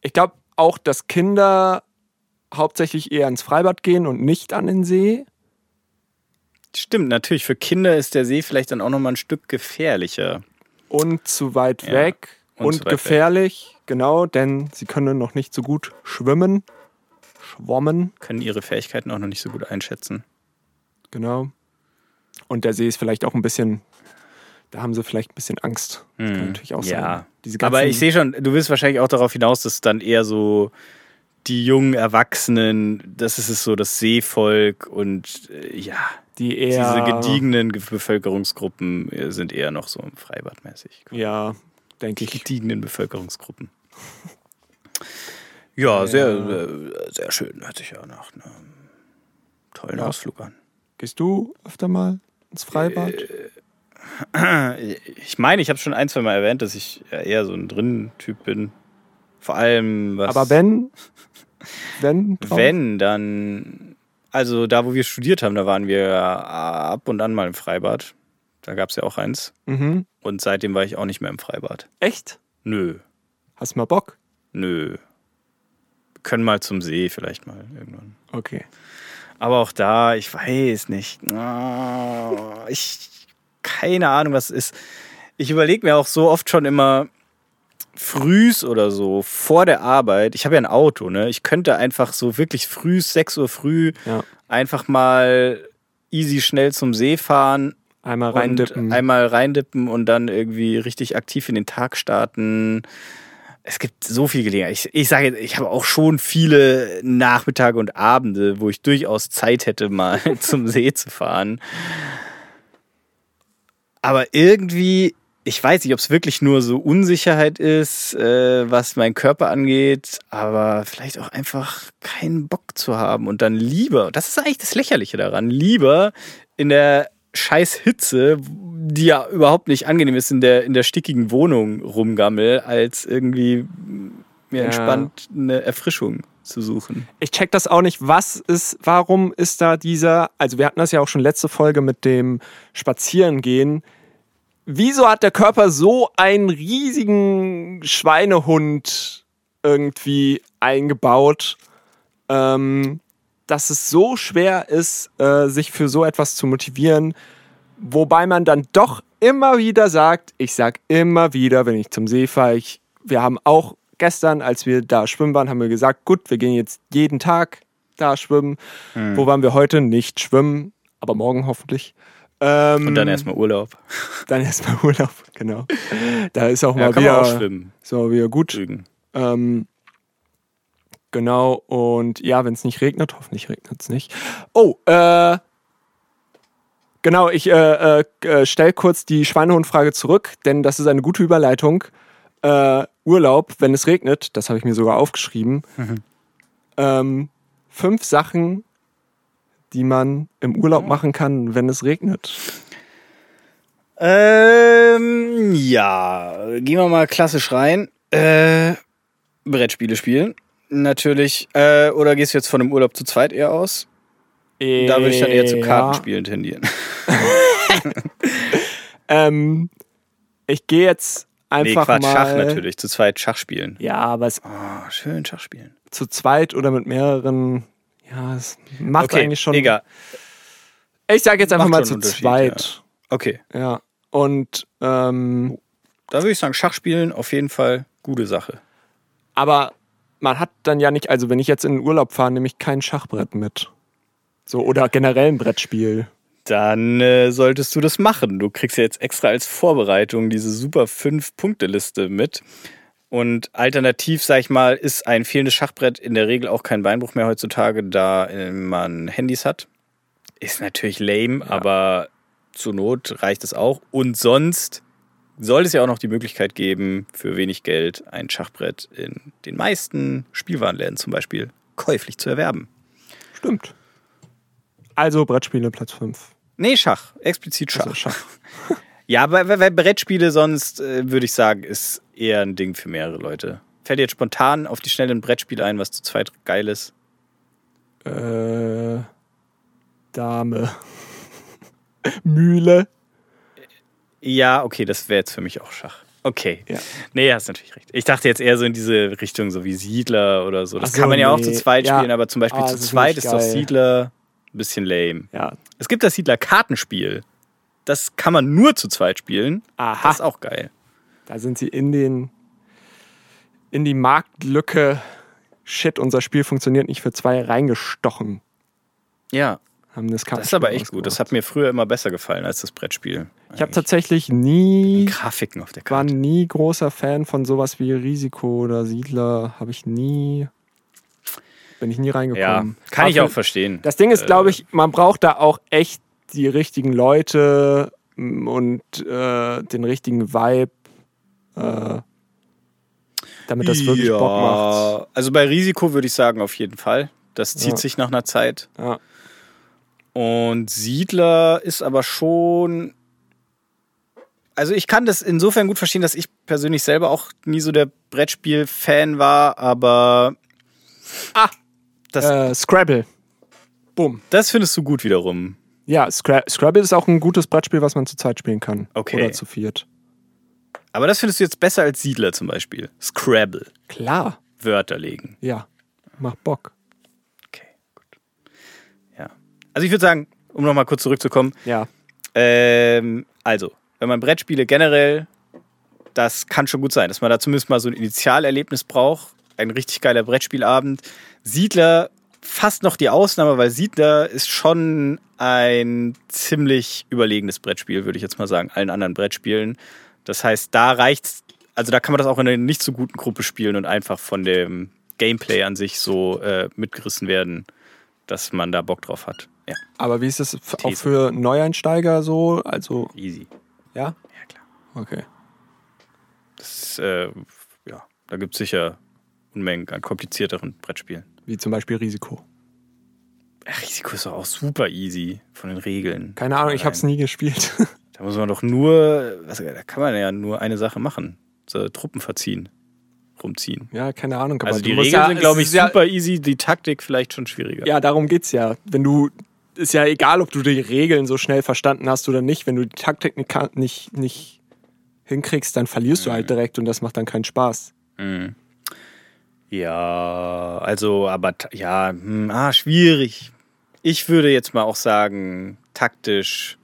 ich glaube auch, dass Kinder hauptsächlich eher ins Freibad gehen und nicht an den See. Stimmt, natürlich. Für Kinder ist der See vielleicht dann auch nochmal ein Stück gefährlicher. und zu weit Ja, weg und und, gefährlich, genau, denn sie können noch nicht so gut schwimmen. Schwommen, Können ihre Fähigkeiten auch noch nicht so gut einschätzen. genau. Und der See ist vielleicht auch ein bisschen, da haben sie vielleicht ein bisschen Angst. Das kann natürlich auch Hm. Ja. sein. Diese Aber ich sehe schon, du willst wahrscheinlich auch darauf hinaus, dass dann eher so die jungen Erwachsenen, das ist es so das Seevolk und äh, ja, die eher, diese gediegenen Ge- Bevölkerungsgruppen äh, sind eher noch so Freibadmäßig. Ja, denke Die ich. gediegenen Bevölkerungsgruppen. Ja, sehr, sehr, sehr schön. Hört sich ja nach einem tollen Ja. Ausflug an. Gehst du öfter mal ins Freibad? Äh, Ich meine, ich habe schon ein, zwei Mal erwähnt, dass ich ja eher so ein Drinnen-Typ bin. Vor allem was. Aber wenn, wenn, drauf? Wenn, dann. Also da, wo wir studiert haben, da waren wir ab und an mal im Freibad. Da gab es ja auch eins. Mhm. Und seitdem war ich auch nicht mehr im Freibad. Echt? Nö, Hast mal Bock? nö. Wir können mal zum See vielleicht mal irgendwann. Okay. Aber auch da, ich weiß nicht. Ah, Ich, keine Ahnung, was es ist. Ich überlege mir auch so oft schon immer frühs oder so vor der Arbeit. Ich habe ja ein Auto, ne? Ich könnte einfach so wirklich früh, 6 Uhr früh, Ja. einfach mal easy schnell zum See fahren. Einmal reindippen. einmal reindippen und dann irgendwie richtig aktiv in den Tag starten. Es gibt so viel Gelegenheit. Ich, ich sage, jetzt, ich habe auch schon viele Nachmittage und Abende, wo ich durchaus Zeit hätte, mal zum See zu fahren. Aber irgendwie, ich weiß nicht, ob es wirklich nur so Unsicherheit ist, äh, was meinen Körper angeht, aber vielleicht auch einfach keinen Bock zu haben und dann lieber, das ist eigentlich das Lächerliche daran, lieber in der scheiß Hitze, die ja überhaupt nicht angenehm ist, in der, in der stickigen Wohnung rumgammel, als irgendwie mir Ja. entspannt eine Erfrischung zu suchen. ich check das auch nicht. Was ist, warum ist da dieser, also wir hatten das ja auch schon letzte Folge mit dem Spazierengehen. Wieso hat der Körper so einen riesigen Schweinehund irgendwie eingebaut, ähm, dass es so schwer ist, äh, sich für so etwas zu motivieren, wobei man dann doch immer wieder sagt, ich sag immer wieder, wenn ich zum See fahre, ich, wir haben auch gestern, als wir da schwimmen waren, haben wir gesagt, gut, wir gehen jetzt jeden Tag da schwimmen. Wo waren wir heute? Nicht schwimmen, aber morgen hoffentlich. Ähm, Und dann erstmal Urlaub. dann erstmal Urlaub, genau. Da ist auch Ja, mal wieder, auch schwimmen. so wieder gut. Ähm, genau, und ja, wenn es nicht regnet, hoffentlich regnet es nicht. Oh, äh, genau, ich äh, äh, äh, stelle kurz die Schweinehundfrage zurück, denn das ist eine gute Überleitung. Äh, Urlaub, wenn es regnet, das habe ich mir sogar aufgeschrieben. Ähm, fünf Sachen, die man im Urlaub machen kann, wenn es regnet. Ähm, ja, gehen wir mal klassisch rein. Äh, Brettspiele spielen. Natürlich. Äh, oder gehst du jetzt von einem Urlaub zu zweit eher aus? Da würde ich dann eher zu Ja. Kartenspielen tendieren. Ähm, ich gehe jetzt Nee, einfach Quatsch, mal. Schach natürlich. Zu zweit Schach spielen. Ja, aber es Oh, schön Schach spielen. zu zweit oder mit mehreren, ja, es macht eigentlich schon. Egal. Ich sage jetzt einfach Macht mal zu zweit. Okay. Ja. Und ähm, Da würde ich sagen, Schach spielen auf jeden Fall gute Sache. aber man hat dann ja nicht, also wenn ich jetzt in den Urlaub fahre, nehme ich kein Schachbrett mit. So, oder generell ein Brettspiel. Dann äh, solltest du das machen. Du kriegst ja jetzt extra als Vorbereitung diese super fünf-Punkte-Liste mit. Und alternativ, sag ich mal, ist ein fehlendes Schachbrett in der Regel auch kein Beinbruch mehr heutzutage, da äh, man Handys hat. Ist natürlich lame, aber zur Not reicht es auch. Und sonst soll es ja auch noch die Möglichkeit geben, für wenig Geld ein Schachbrett in den meisten Spielwarenläden zum Beispiel käuflich zu erwerben. Stimmt. Also Brettspiele Platz 5. Nee, Schach. Explizit Schach. Also Schach. Ja, aber bei, Brettspiele sonst äh, würde ich sagen, ist eher ein Ding für mehrere Leute. Fällt dir jetzt spontan auf die Schnelle ein Brettspiel ein, was zu zweit geil ist? Äh, Dame. Mühle. Ja, okay, das wäre jetzt für mich auch Schach. Okay. Ja. Nee, hast natürlich recht. Ich dachte jetzt eher so in diese Richtung, so wie Siedler oder so. Das so, kann man ja auch nee. zu zweit Ja. spielen, aber zum Beispiel Ah, zu ist zweit nicht ist doch. Siedler ein bisschen lame. Ja. Es gibt das Siedler-Kartenspiel. Das kann man nur zu zweit spielen. Aha. Das ist auch geil. Da sind sie in den in die Marktlücke. Shit, unser Spiel funktioniert nicht für zwei reingestochen. Ja, Haben das, das ist aber echt gut. Das hat mir früher immer besser gefallen als das Brettspiel. Ich habe tatsächlich nie Grafiken auf der war Karte. nie großer Fan von sowas wie Risiko oder Siedler. Habe ich nie bin ich nie Ja, reingekommen. kann ich Aber auch verstehen. Das Ding ist, Äh, glaube ich, man braucht da auch echt die richtigen Leute mm, und äh, den richtigen Vibe, äh, damit das wirklich ja, Bock macht. Also bei Risiko würde ich sagen, auf jeden Fall. Das zieht Ja. sich nach einer Zeit. Ja. Und Siedler ist aber schon. Also ich kann das insofern gut verstehen, dass ich persönlich selber auch nie so der Brettspiel-Fan war, aber Ah, das, äh, Scrabble. Bumm. das findest du gut wiederum. Ja, Scra Scrabble ist auch ein gutes Brettspiel, was man zu zweit spielen kann. Okay. Oder zu viert. Aber das findest du jetzt besser als Siedler zum Beispiel. Scrabble. Klar. Wörter legen. Ja. Macht Bock. Okay, gut. Ja. Also ich würde sagen, um nochmal kurz zurückzukommen, Ja. Ähm, also, wenn man Brettspiele generell, das kann schon gut sein, dass man da zumindest mal so ein Initialerlebnis braucht. Ein richtig geiler Brettspielabend. Siedler fast noch die Ausnahme, weil Siedler ist schon ein ziemlich überlegenes Brettspiel, würde ich jetzt mal sagen, allen anderen Brettspielen. Das heißt, da reicht's, also da kann man das auch in einer nicht so guten Gruppe spielen und einfach von dem Gameplay an sich so äh, mitgerissen werden, dass man da Bock drauf hat. Ja, Aber wie ist das auch für Neueinsteiger so? Also, easy. Ja? Ja, klar. Okay. Das, äh, ja, da gibt es sicher Unmengen an komplizierteren Brettspielen. Wie zum Beispiel Risiko. Ach, Risiko ist doch auch super easy von den Regeln. Keine Ahnung, ich habe es nie gespielt. Da muss man doch nur, was, da kann man ja nur eine Sache machen. So, Truppen verziehen, rumziehen. ja, keine Ahnung. aber Also die Regeln ja, sind, glaube ich, ist ja, super easy, die Taktik vielleicht schon schwieriger. Ja, darum geht's ja. Wenn du, ist ja egal, ob du die Regeln so schnell verstanden hast oder nicht. Wenn du die Taktik nicht, nicht, hinkriegst, dann verlierst du halt direkt und das macht dann keinen Spaß. Ja, also, aber ja, hm, ah, schwierig. Ich würde jetzt mal auch sagen, taktisch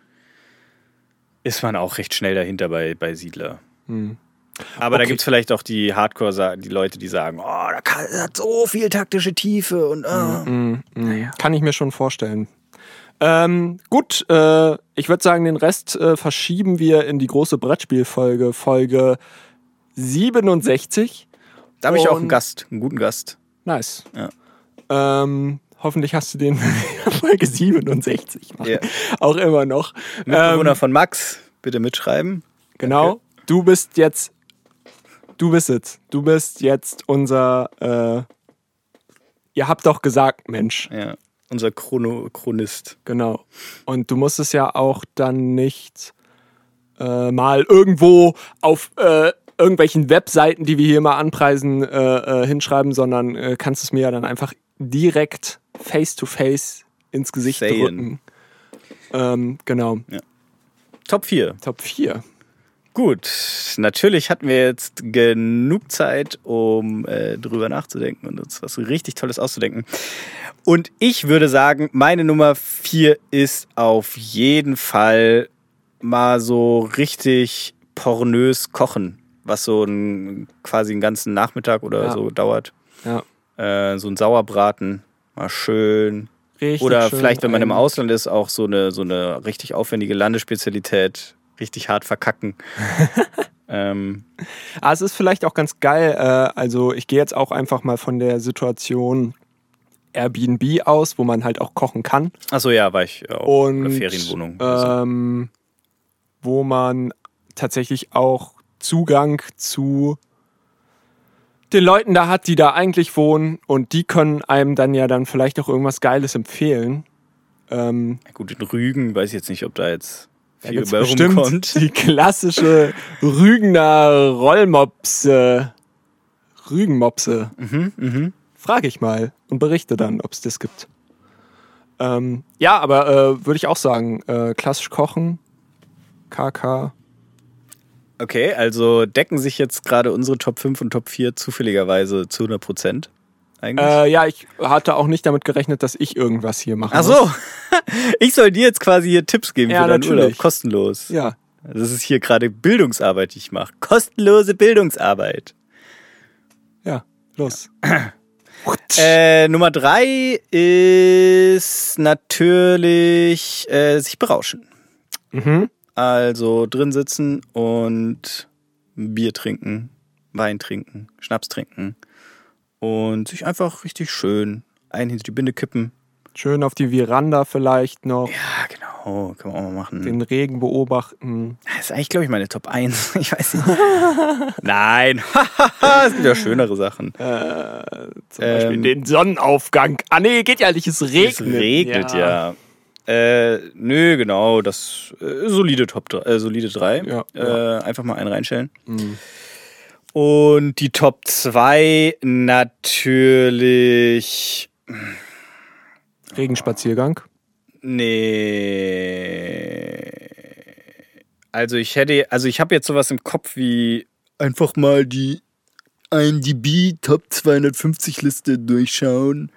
ist man auch recht schnell dahinter bei, bei Siedler. Aber da Okay. gibt es vielleicht auch die Hardcore, die Leute, die sagen, oh, da kann, hat so viel taktische Tiefe und äh. Kann ich mir schon vorstellen. Ähm, gut, äh, ich würde sagen, den Rest äh, verschieben wir in die große Brettspielfolge, Folge 67. Da habe ich auch einen Gast, einen guten Gast. Nice. Ja. Ähm, hoffentlich hast du den Folge 67 machen. Ja. Auch immer noch. Mitbewohner Ähm, von Max, bitte mitschreiben. genau. Du bist jetzt. Du bist es. Du bist jetzt unser. Äh, ihr habt doch gesagt, Mensch. Ja, unser Chrono Chronist. Genau. Und du musst es ja auch dann nicht äh, mal irgendwo auf äh, irgendwelchen Webseiten, die wir hier mal anpreisen, äh, äh, hinschreiben, sondern äh, kannst es mir ja dann einfach direkt face to face ins Gesicht Sayen. drücken. Ähm, genau. Top 4. Top 4. Gut, natürlich hatten wir jetzt genug Zeit, um äh, drüber nachzudenken und uns was richtig Tolles auszudenken. Und ich würde sagen, meine Nummer vier ist auf jeden Fall mal so richtig pornös kochen, was so ein, quasi einen ganzen Nachmittag oder Ja. so dauert. Ja. Äh, so ein Sauerbraten, mal schön. Richtig Oder schön vielleicht, wenn man im Ausland ist, auch so eine, so eine richtig aufwendige Landesspezialität richtig hart verkacken. ähm, Ah, es ist vielleicht auch ganz geil. Äh, also ich gehe jetzt auch einfach mal von der Situation Airbnb aus, wo man halt auch kochen kann. achso, ja, war ich auch in Und einer Ferienwohnung. Also, ähm, wo man tatsächlich auch Zugang zu den Leuten da hat, die da eigentlich wohnen und die können einem dann ja dann vielleicht auch irgendwas Geiles empfehlen. Ähm, Gut, in Rügen weiß ich jetzt nicht, ob da jetzt viel bei bestimmt rumkommt. die klassische Rügener Rollmopse. Rügenmopse. Mhm, Frage ich mal und berichte dann, ob es das gibt. Ähm, ja, aber äh, würde ich auch sagen, äh, klassisch kochen, KK. Okay, also decken sich jetzt gerade unsere Top 5 und Top 4 zufälligerweise zu 100 Prozent eigentlich? Äh, ja, ich hatte auch nicht damit gerechnet, dass ich irgendwas hier mache. Ach so, ich soll dir jetzt quasi hier Tipps geben Ja, für deinen natürlich. Urlaub, kostenlos. Ja. Das ist hier gerade Bildungsarbeit, die ich mache. Kostenlose Bildungsarbeit. Ja, los. Äh, Nummer drei ist natürlich äh, sich berauschen. Mhm. Also drin sitzen und Bier trinken, Wein trinken, Schnaps trinken und sich einfach richtig schön ein hinter die Binde kippen. Schön auf die Veranda vielleicht noch, Ja, genau, kann man auch mal machen. den Regen beobachten. Das ist eigentlich, glaube ich, meine Top 1. Ich weiß nicht. Nein, es gibt ja schönere Sachen. Zum Beispiel Ähm, den Sonnenaufgang. Ah nee, geht ja nicht, es regnet. Es regnet, ja. Äh, nö, genau, das äh, solide Top 3, äh, solide 3. Ja, äh, Einfach mal einen reinstellen. Mhm. Und die Top 2 natürlich. Regenspaziergang. Nee. Also ich hätte, also ich habe jetzt sowas im Kopf wie einfach mal die IMDb Top 250 Liste durchschauen.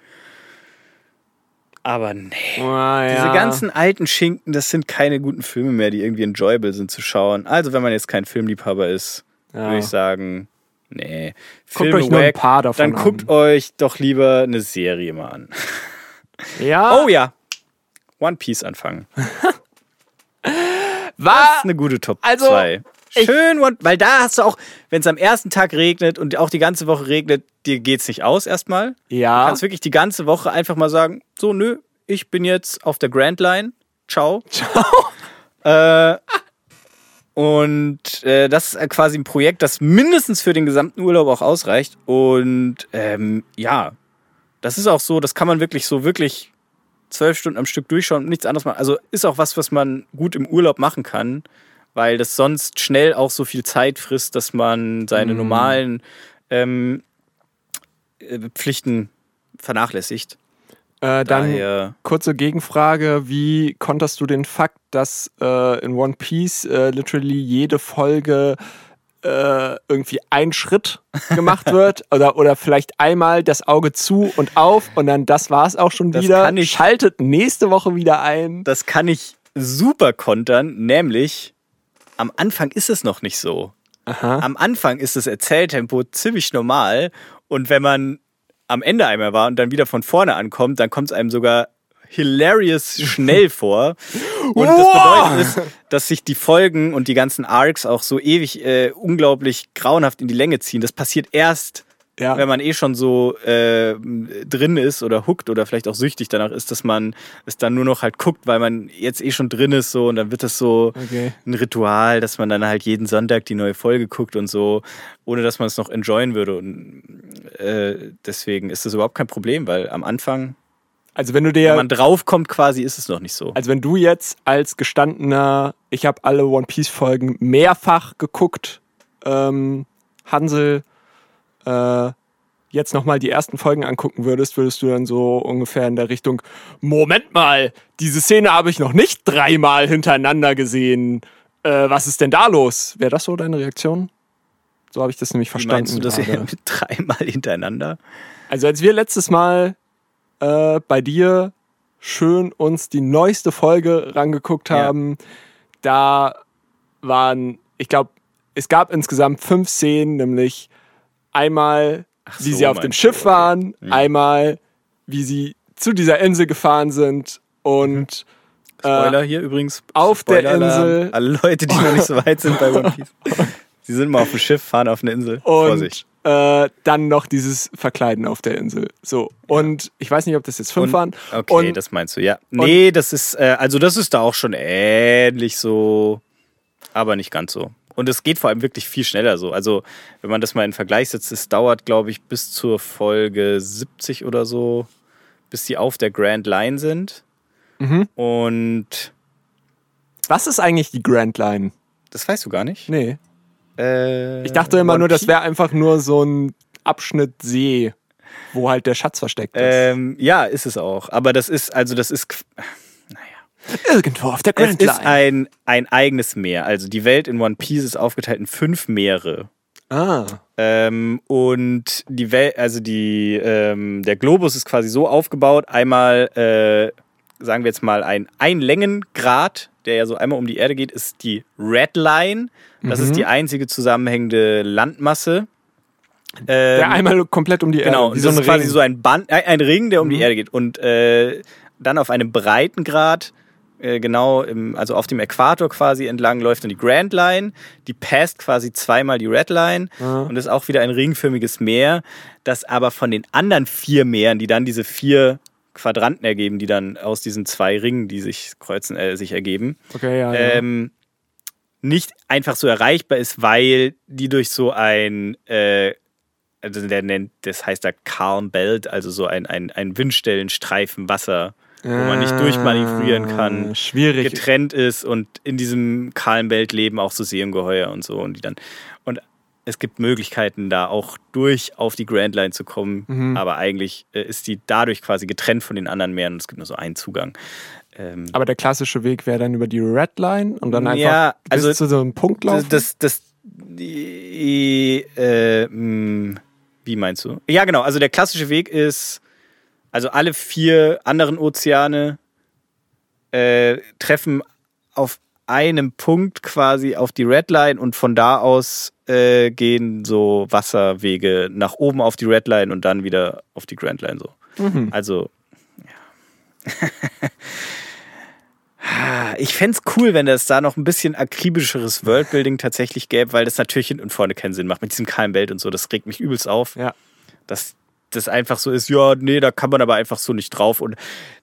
Aber nee. Ah, ja. Diese ganzen alten Schinken, das sind keine guten Filme mehr, die irgendwie enjoyable sind zu schauen. Also wenn man jetzt kein Filmliebhaber ist, Ja. würde ich sagen, nee. Guckt Filme euch nur ein paar davon Dann guckt an. euch doch lieber eine Serie mal an. Ja, Oh ja. One Piece anfangen. Das war ist eine gute Top also, 2. ich- Schön, One, weil da hast du auch, wenn es am ersten Tag regnet und auch die ganze Woche regnet, dir geht's nicht aus erstmal. Du ja, kannst wirklich die ganze Woche einfach mal sagen, so nö, ich bin jetzt auf der Grand Line. Ciao. Ciao. Äh, und äh, das ist quasi ein Projekt, das mindestens für den gesamten Urlaub auch ausreicht. Und ähm, ja, das ist auch so, das kann man wirklich so wirklich zwölf Stunden am Stück durchschauen und nichts anderes machen. Also ist auch was, was man gut im Urlaub machen kann, weil das sonst schnell auch so viel Zeit frisst, dass man seine normalen ähm, äh, Pflichten vernachlässigt. Äh, dann Daher, kurze Gegenfrage. Wie konterst du den Fakt, dass äh, in One Piece äh, literally jede Folge äh, irgendwie ein Schritt gemacht wird oder, oder vielleicht einmal das Auge zu und auf und dann das war's auch schon Das wieder. kann ich- Schaltet nächste Woche wieder ein. das kann ich super kontern, nämlich am Anfang ist es noch nicht so. Aha. Am Anfang ist das Erzähltempo ziemlich normal und wenn man am Ende einmal war und dann wieder von vorne ankommt, dann kommt es einem sogar hilarious schnell vor. Und das Wow. bedeutet ist, dass sich die Folgen und die ganzen Arcs auch so ewig äh, unglaublich grauenhaft in die Länge ziehen. Das passiert erst, Ja. wenn man eh schon so äh, drin ist oder huckt oder vielleicht auch süchtig danach ist, dass man es dann nur noch halt guckt, weil man jetzt eh schon drin ist so und dann wird das so Okay. ein Ritual, dass man dann halt jeden Sonntag die neue Folge guckt und so, ohne dass man es noch enjoyen würde. Und äh, deswegen ist das überhaupt kein Problem, weil am Anfang, Also wenn du wenn dir man draufkommt, quasi ist es noch nicht so. Also wenn du jetzt als gestandener, ich habe alle One Piece Folgen mehrfach geguckt, ähm, Hansel, äh, jetzt nochmal die ersten Folgen angucken würdest, würdest du dann so ungefähr in der Richtung, Moment mal, diese Szene habe ich noch nicht dreimal hintereinander gesehen. Äh, was ist denn da los? Wäre das so deine Reaktion? So habe ich das nämlich Wie verstanden. meinst du das gerade. mit dreimal hintereinander? Also als wir letztes Mal äh, bei dir schön uns die neueste Folge rangeguckt Ja. haben, da waren, ich glaube, es gab insgesamt fünf Szenen, nämlich einmal, wie so, sie auf dem Schiff okay. waren, einmal, wie sie zu dieser Insel gefahren sind und Spoiler hier übrigens. auf der. Insel. Alle Leute, die noch nicht so weit sind bei One Piece. Sie sind mal auf dem Schiff, fahren auf eine Insel. Vorsicht. und äh, dann noch dieses Verkleiden auf der Insel. So. Und ich weiß nicht, ob das jetzt fünf Und- waren. Okay, und das meinst du, ja. Nee, das ist, äh, also das ist da auch schon ähnlich so, aber nicht ganz so. Und es geht vor allem wirklich viel schneller so. Also, wenn man das mal in Vergleich setzt, es dauert, glaube ich, bis zur Folge 70 oder so, bis die auf der Grand Line sind. Mhm. Und Was ist eigentlich die Grand Line? das weißt du gar nicht. Nee. Äh, Ich dachte immer nur, das wäre einfach nur so ein Abschnitt See, wo halt der Schatz versteckt ist. Ähm, ja, ist es auch. Aber das ist, also das ist, Irgendwo auf der es Grand ist Line. ein, ein eigenes Meer. Also die Welt in One Piece ist aufgeteilt in fünf Meere. ah. Ähm, und die Welt, also die, ähm, der Globus ist quasi so aufgebaut, einmal, äh, sagen wir jetzt mal, ein Einlängengrad, der ja so einmal um die Erde geht, ist die Red Line. Das ist die einzige zusammenhängende Landmasse. Ähm, Der einmal komplett um die Erde. Genau, und so das ein ist quasi Ring. so ein Band, ein Ring, der um Mhm. die Erde geht. Und äh, dann auf einem Breitengrad, äh, genau, im, also auf dem Äquator quasi entlang läuft dann die Grand Line. Die passt quasi zweimal die Red Line und ist auch wieder ein ringförmiges Meer, das aber von den anderen vier Meeren, die dann diese vier Quadranten ergeben, die dann aus diesen zwei Ringen, die sich kreuzen, äh, sich ergeben, Okay, ja. ja. ähm, nicht einfach so erreichbar ist, weil die durch so ein, äh, also der nennt, das heißt da Calm Belt, also so ein, ein, ein Windstellenstreifen Wasser, wo man nicht durchmanövrieren kann, Ah, Schwierig. getrennt ist und in diesem kahlen Belt leben auch so Seeungeheuer und so und die dann und es gibt Möglichkeiten, da auch durch auf die Grand Line zu kommen, Mhm. aber eigentlich äh, ist die dadurch quasi getrennt von den anderen Meeren und es gibt nur so einen Zugang. Ähm, Aber der klassische Weg wäre dann über die Red Line und dann einfach Ja, also bis zu so einem Punkt laufen. Das, das, die, äh, mh, wie meinst du? Ja, genau. Also der klassische Weg ist, also alle vier anderen Ozeane äh, treffen auf einem Punkt quasi auf die Red Line und von da aus äh, gehen so Wasserwege nach oben auf die Red Line und dann wieder auf die Grand Line so. Also ja. Ich fände es cool, wenn es da noch ein bisschen akribischeres Worldbuilding tatsächlich gäbe, weil das natürlich hinten und vorne keinen Sinn macht. Mit diesem kahlen Belt und so, das regt mich übelst auf. ja. Dass das einfach so ist, ja, nee, da kann man aber einfach so nicht drauf. Und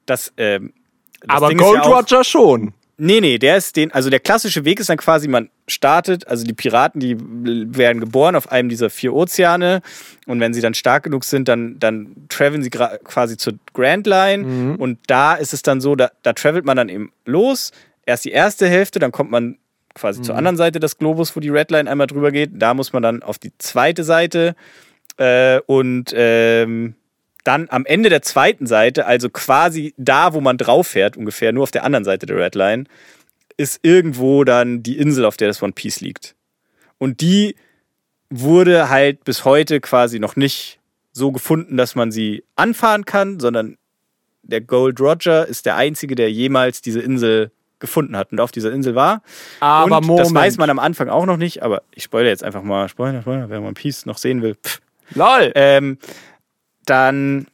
das, ähm, das Aber Ding ist Gold ja auch- Roger schon. Nee, nee, der ist den, also der klassische Weg ist dann quasi, man startet, also die Piraten, die werden geboren auf einem dieser vier Ozeane. Und wenn sie dann stark genug sind, dann, dann traveln sie quasi zur Grand Line. Und da ist es dann so, da, da travelt man dann eben los, erst die erste Hälfte, dann kommt man quasi zur anderen Seite des Globus, wo die Red Line einmal drüber geht, da muss man dann auf die zweite Seite äh, und ähm, dann am Ende der zweiten Seite, also quasi da, wo man drauf fährt, ungefähr nur auf der anderen Seite der Red Line, ist irgendwo dann die Insel, auf der das One Piece liegt. Und die wurde halt bis heute quasi noch nicht so gefunden, dass man sie anfahren kann, sondern der Gold Roger ist der einzige, der jemals diese Insel gefunden hat und auf dieser Insel war. Aber und Moment. das weiß man am Anfang auch noch nicht, aber ich spoilere jetzt einfach mal, Spoiler, Spoiler, wer One Piece noch sehen will. Pff. Lol. Ähm, dann,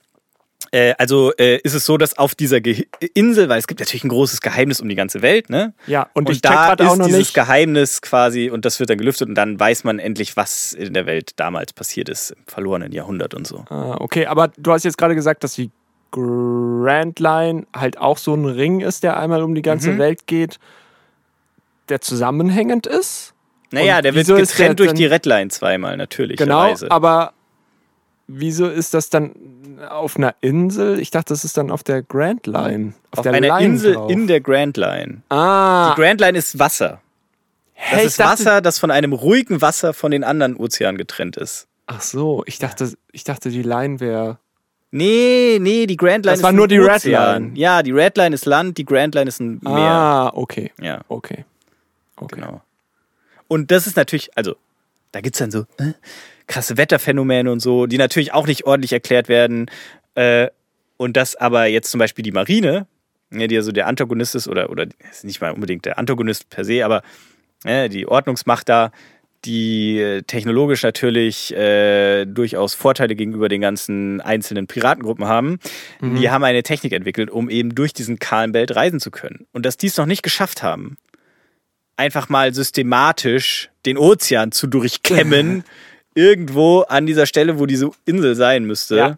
äh, also äh, ist es so, dass auf dieser Ge Insel, weil es gibt natürlich ein großes Geheimnis um die ganze Welt, ne? ja, und, Und ich da ist auch noch dieses nicht. Geheimnis quasi und das wird dann gelüftet und dann weiß man endlich, was in der Welt damals passiert ist, im verlorenen Jahrhundert und so. Ah, okay, aber du hast jetzt gerade gesagt, dass die Grand Line halt auch so ein Ring ist, der einmal um die ganze Mhm. Welt geht, der zusammenhängend ist. Naja, Und der wird ist der getrennt durch die Redline zweimal, natürlich. Genau, aber wieso ist das dann auf einer Insel? Ich dachte, das ist dann auf der Grand Line. Auf, Auf der einer Line Insel drauf. in der Grand Line. Ah, Die Grand Line ist Wasser. Das hey, ich ist dachte- Wasser, das von einem ruhigen Wasser von den anderen Ozeanen getrennt ist. Ach so, ich dachte, ich dachte, die Line wäre. Nee, nee, die Grand Line Das ist war ein nur die Red. Line. Ja, die Red Line ist Land, die Grand Line ist ein Meer. Ah, okay, Ja, okay, okay. genau. Und das ist natürlich, also, da gibt es dann so äh, krasse Wetterphänomene und so, die natürlich auch nicht ordentlich erklärt werden. Äh, und das aber jetzt zum Beispiel die Marine, ja, die ja so der Antagonist ist, oder, oder ist nicht mal unbedingt der Antagonist per se, aber äh, die Ordnungsmacht da, die äh, technologisch natürlich äh, durchaus Vorteile gegenüber den ganzen einzelnen Piratengruppen haben, die haben eine Technik entwickelt, um eben durch diesen kahlen Belt reisen zu können. Und dass die es noch nicht geschafft haben, einfach mal systematisch den Ozean zu durchkämmen, irgendwo an dieser Stelle, wo diese Insel sein müsste. Ja.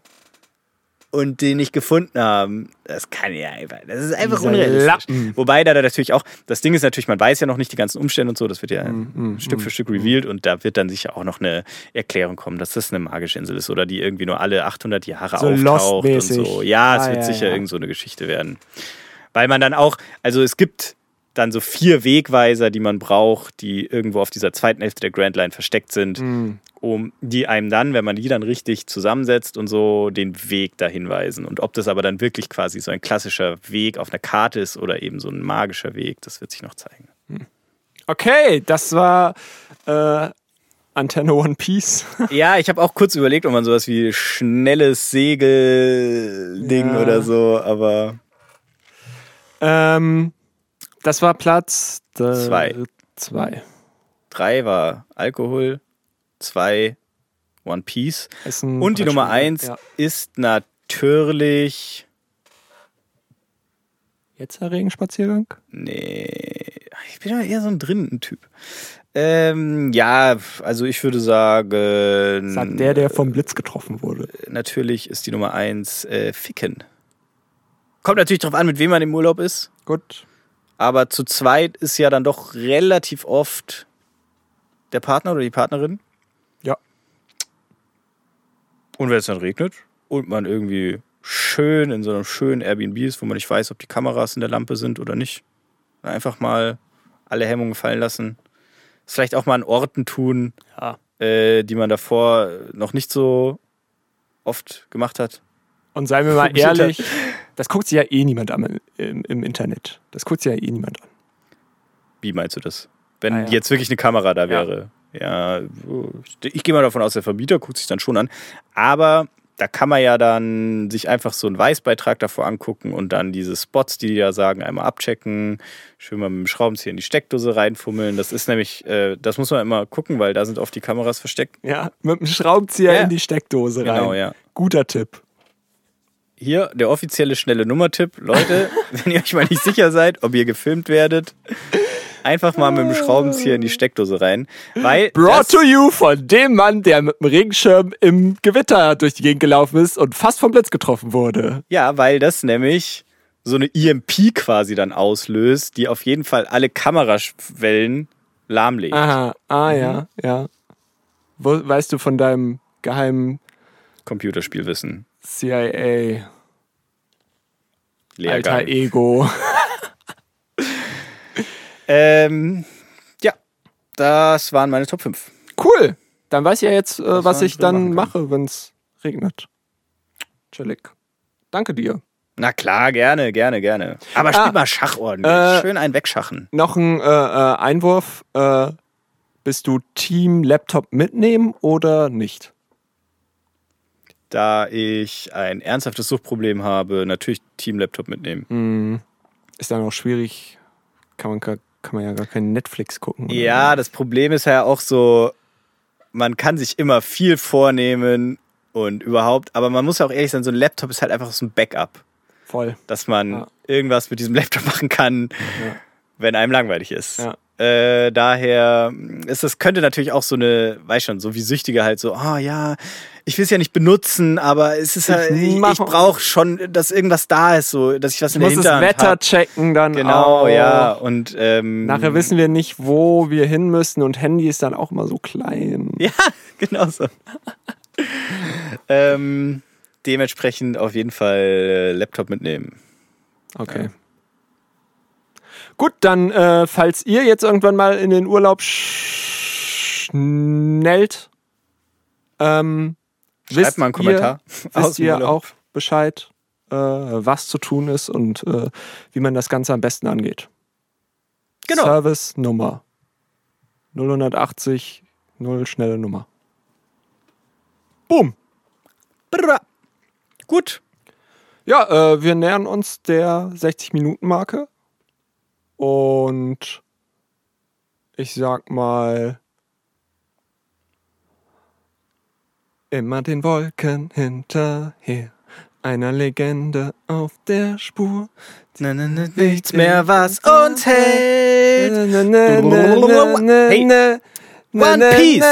Und den nicht gefunden haben, das kann ja einfach, das ist einfach Diese unrealistisch. Lappen. Wobei da, da natürlich auch, das Ding ist natürlich, man weiß ja noch nicht die ganzen Umstände und so, das wird ja Mm, Stück für Stück revealed und da wird dann sicher auch noch eine Erklärung kommen, dass das eine magische Insel ist oder die irgendwie nur alle 800 Jahre So auftaucht und so. Ja, es Ah, wird ja, sicher ja. irgend so eine Geschichte werden. Weil man dann auch, also es gibt dann so vier Wegweiser, die man braucht, die irgendwo auf dieser zweiten Hälfte der Grand Line versteckt sind, um die einem dann, wenn man die dann richtig zusammensetzt und so, den Weg dahin weisen. Und ob das aber dann wirklich quasi so ein klassischer Weg auf einer Karte ist oder eben so ein magischer Weg, das wird sich noch zeigen. Okay, das war äh, Antenne One Piece. Ja, ich habe auch kurz überlegt, ob man sowas wie schnelles Segelding Ja. oder so, aber ähm, das war Platz äh, Zwei. Zwei. drei war Alkohol, zwei One Piece. Und die Nummer eins Ja. ist natürlich. Jetzt der Regenspaziergang? Nee, ich bin ja eher so ein drinnen Typ. Ähm, ja, also ich würde sagen. Sagt der, der vom Blitz getroffen wurde. Natürlich ist die Nummer eins äh, Ficken. Kommt natürlich drauf an, mit wem man im Urlaub ist. Gut. Aber zu zweit ist ja dann doch relativ oft der Partner oder die Partnerin. Und wenn es dann regnet und man irgendwie schön in so einem schönen Airbnb ist, wo man nicht weiß, ob die Kameras in der Lampe sind oder nicht, einfach mal alle Hemmungen fallen lassen. Das vielleicht auch mal an Orten tun, Ja. äh, die man davor noch nicht so oft gemacht hat. Und seien wir mal ehrlich, das guckt sich ja eh niemand an im, im Internet. Das guckt sich ja eh niemand an. Wie meinst du das? Wenn Ah, ja. jetzt wirklich eine Kamera da wäre. Ja, ich gehe mal davon aus, der Vermieter guckt sich dann schon an. Aber da kann man ja dann sich einfach so einen Weißbeitrag davor angucken und dann diese Spots, die die da sagen, einmal abchecken, schön mal mit dem Schraubenzieher in die Steckdose reinfummeln. Das ist nämlich, äh, das muss man immer gucken, weil da sind oft die Kameras versteckt. Ja, mit dem Schraubenzieher Ja. in die Steckdose rein. Genau, ja. Guter Tipp. Hier der offizielle schnelle Nummertipp. Leute, wenn ihr euch mal nicht sicher seid, ob ihr gefilmt werdet, einfach mal mit dem Schraubenzieher in die Steckdose rein. Weil Brought to you von dem Mann, der mit dem Regenschirm im Gewitter durch die Gegend gelaufen ist und fast vom Blitz getroffen wurde. Ja, weil das nämlich so eine EMP quasi dann auslöst, die auf jeden Fall alle Kameraschwellen lahmlegt. Aha, ah Mhm. ja, ja. Wo, weißt du von deinem geheimen Computerspielwissen. CIA alter Lehrgang. Ego? Ähm, ja, das waren meine Top 5. Cool. Dann weiß ich ja jetzt, äh, was ich dann mache, wenn es regnet. Chillig. Danke dir. Na klar, gerne, gerne, gerne. Aber Ah, spiel mal Schach ordentlich. äh, Schön einen wegschachen. Noch ein äh, äh, Einwurf. Äh, bist du Team Laptop mitnehmen oder nicht? Da ich ein ernsthaftes Suchtproblem habe, natürlich Team-Laptop mitnehmen. Ist dann auch schwierig. Kann man, kann man ja gar kein Netflix gucken. Ja, das Problem ist ja auch so, man kann sich immer viel vornehmen und überhaupt, aber man muss ja auch ehrlich sein, so ein Laptop ist halt einfach so ein Backup, Voll. dass man Ja. irgendwas mit diesem Laptop machen kann, Ja. wenn einem langweilig ist. Ja. Äh, daher ist das könnte natürlich auch so eine, weiß schon, so wie Süchtige halt so, ah ja, ich will es ja nicht benutzen, aber es ist halt, ich, mach- ich brauche schon, dass irgendwas da ist, so, dass ich was Ich in der muss das Hinterhand Wetter hab. checken dann Genau, auch. ja. Und ähm, Nachher wissen wir nicht, wo wir hin müssen und Handy ist dann auch immer so klein. Ja, genau so. ähm, dementsprechend auf jeden Fall äh, Laptop mitnehmen. Okay. Gut, dann, äh, falls ihr jetzt irgendwann mal in den Urlaub sch- schnellt, ähm, Schreibt mal einen Kommentar Ihr, wisst ihr auch Bescheid, äh, was zu tun ist und äh, wie man das Ganze am besten angeht. Genau. Service Nummer 080 0 schnelle Nummer. Boom. Brrra. Gut. Ja, äh, wir nähern uns der 60-Minuten-Marke. Und ich sag mal, immer den Wolken hinterher, einer Legende auf der Spur. Na, na, na, nichts mehr, was uns hält. Hey. One Piece.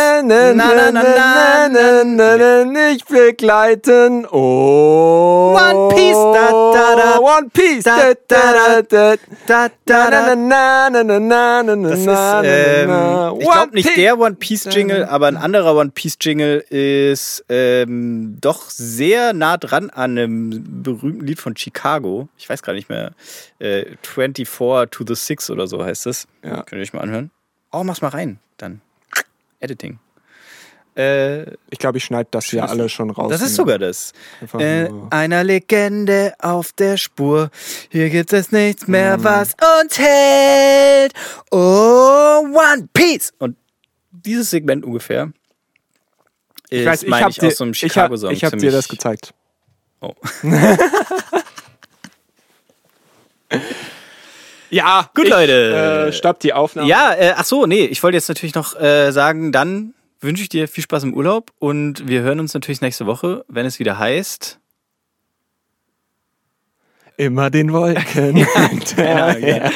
Nicht begleiten. Oh. One Piece. Da, da, da. One Piece. Da, da, da, da, da, na, na, Das ist, ähm, ich glaube nicht der One Piece Jingle, aber ein anderer One Piece Jingle ist ähm, doch sehr nah dran an einem berühmten Lied von Chicago. Ich weiß gar nicht mehr. Äh, 24 to the 6 oder so heißt es. Ja. Könnt ihr euch mal anhören? Oh, mach's mal rein, dann. Editing. Äh, Ich glaube, ich schneide das ja alle schon raus. das ist sogar das. Äh, einer Legende auf der Spur. Hier gibt es nichts mehr, Mhm. was uns hält. Oh, One Piece. Und dieses Segment ungefähr ist, Ich weiß, ich habe ich, dir, aus so einem ich hab, ich hab dir das gezeigt. Oh. Ja, Gut, ich, Leute. Äh, stopp die Aufnahme. Ja, äh, ach so, nee, ich wollte jetzt natürlich noch äh, sagen, dann wünsche ich dir viel Spaß im Urlaub und wir hören uns natürlich nächste Woche, wenn es wieder heißt. Immer den Wolken hinterher.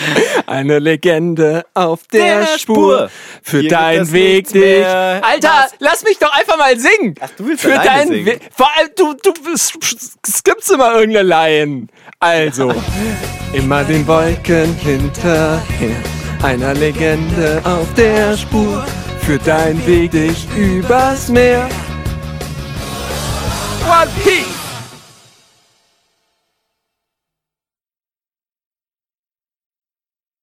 Eine Legende auf der, Der Spur. Für Hier deinen Weg dich. Alter, Was? lass mich doch einfach mal singen. Ach, du willst Für deinen singen. Vor allem, du, du skippst immer irgendeine Line. Also, immer den Wolken hinterher. Einer Legende auf der Spur. Für deinen Weg dich übers Meer. One Piece.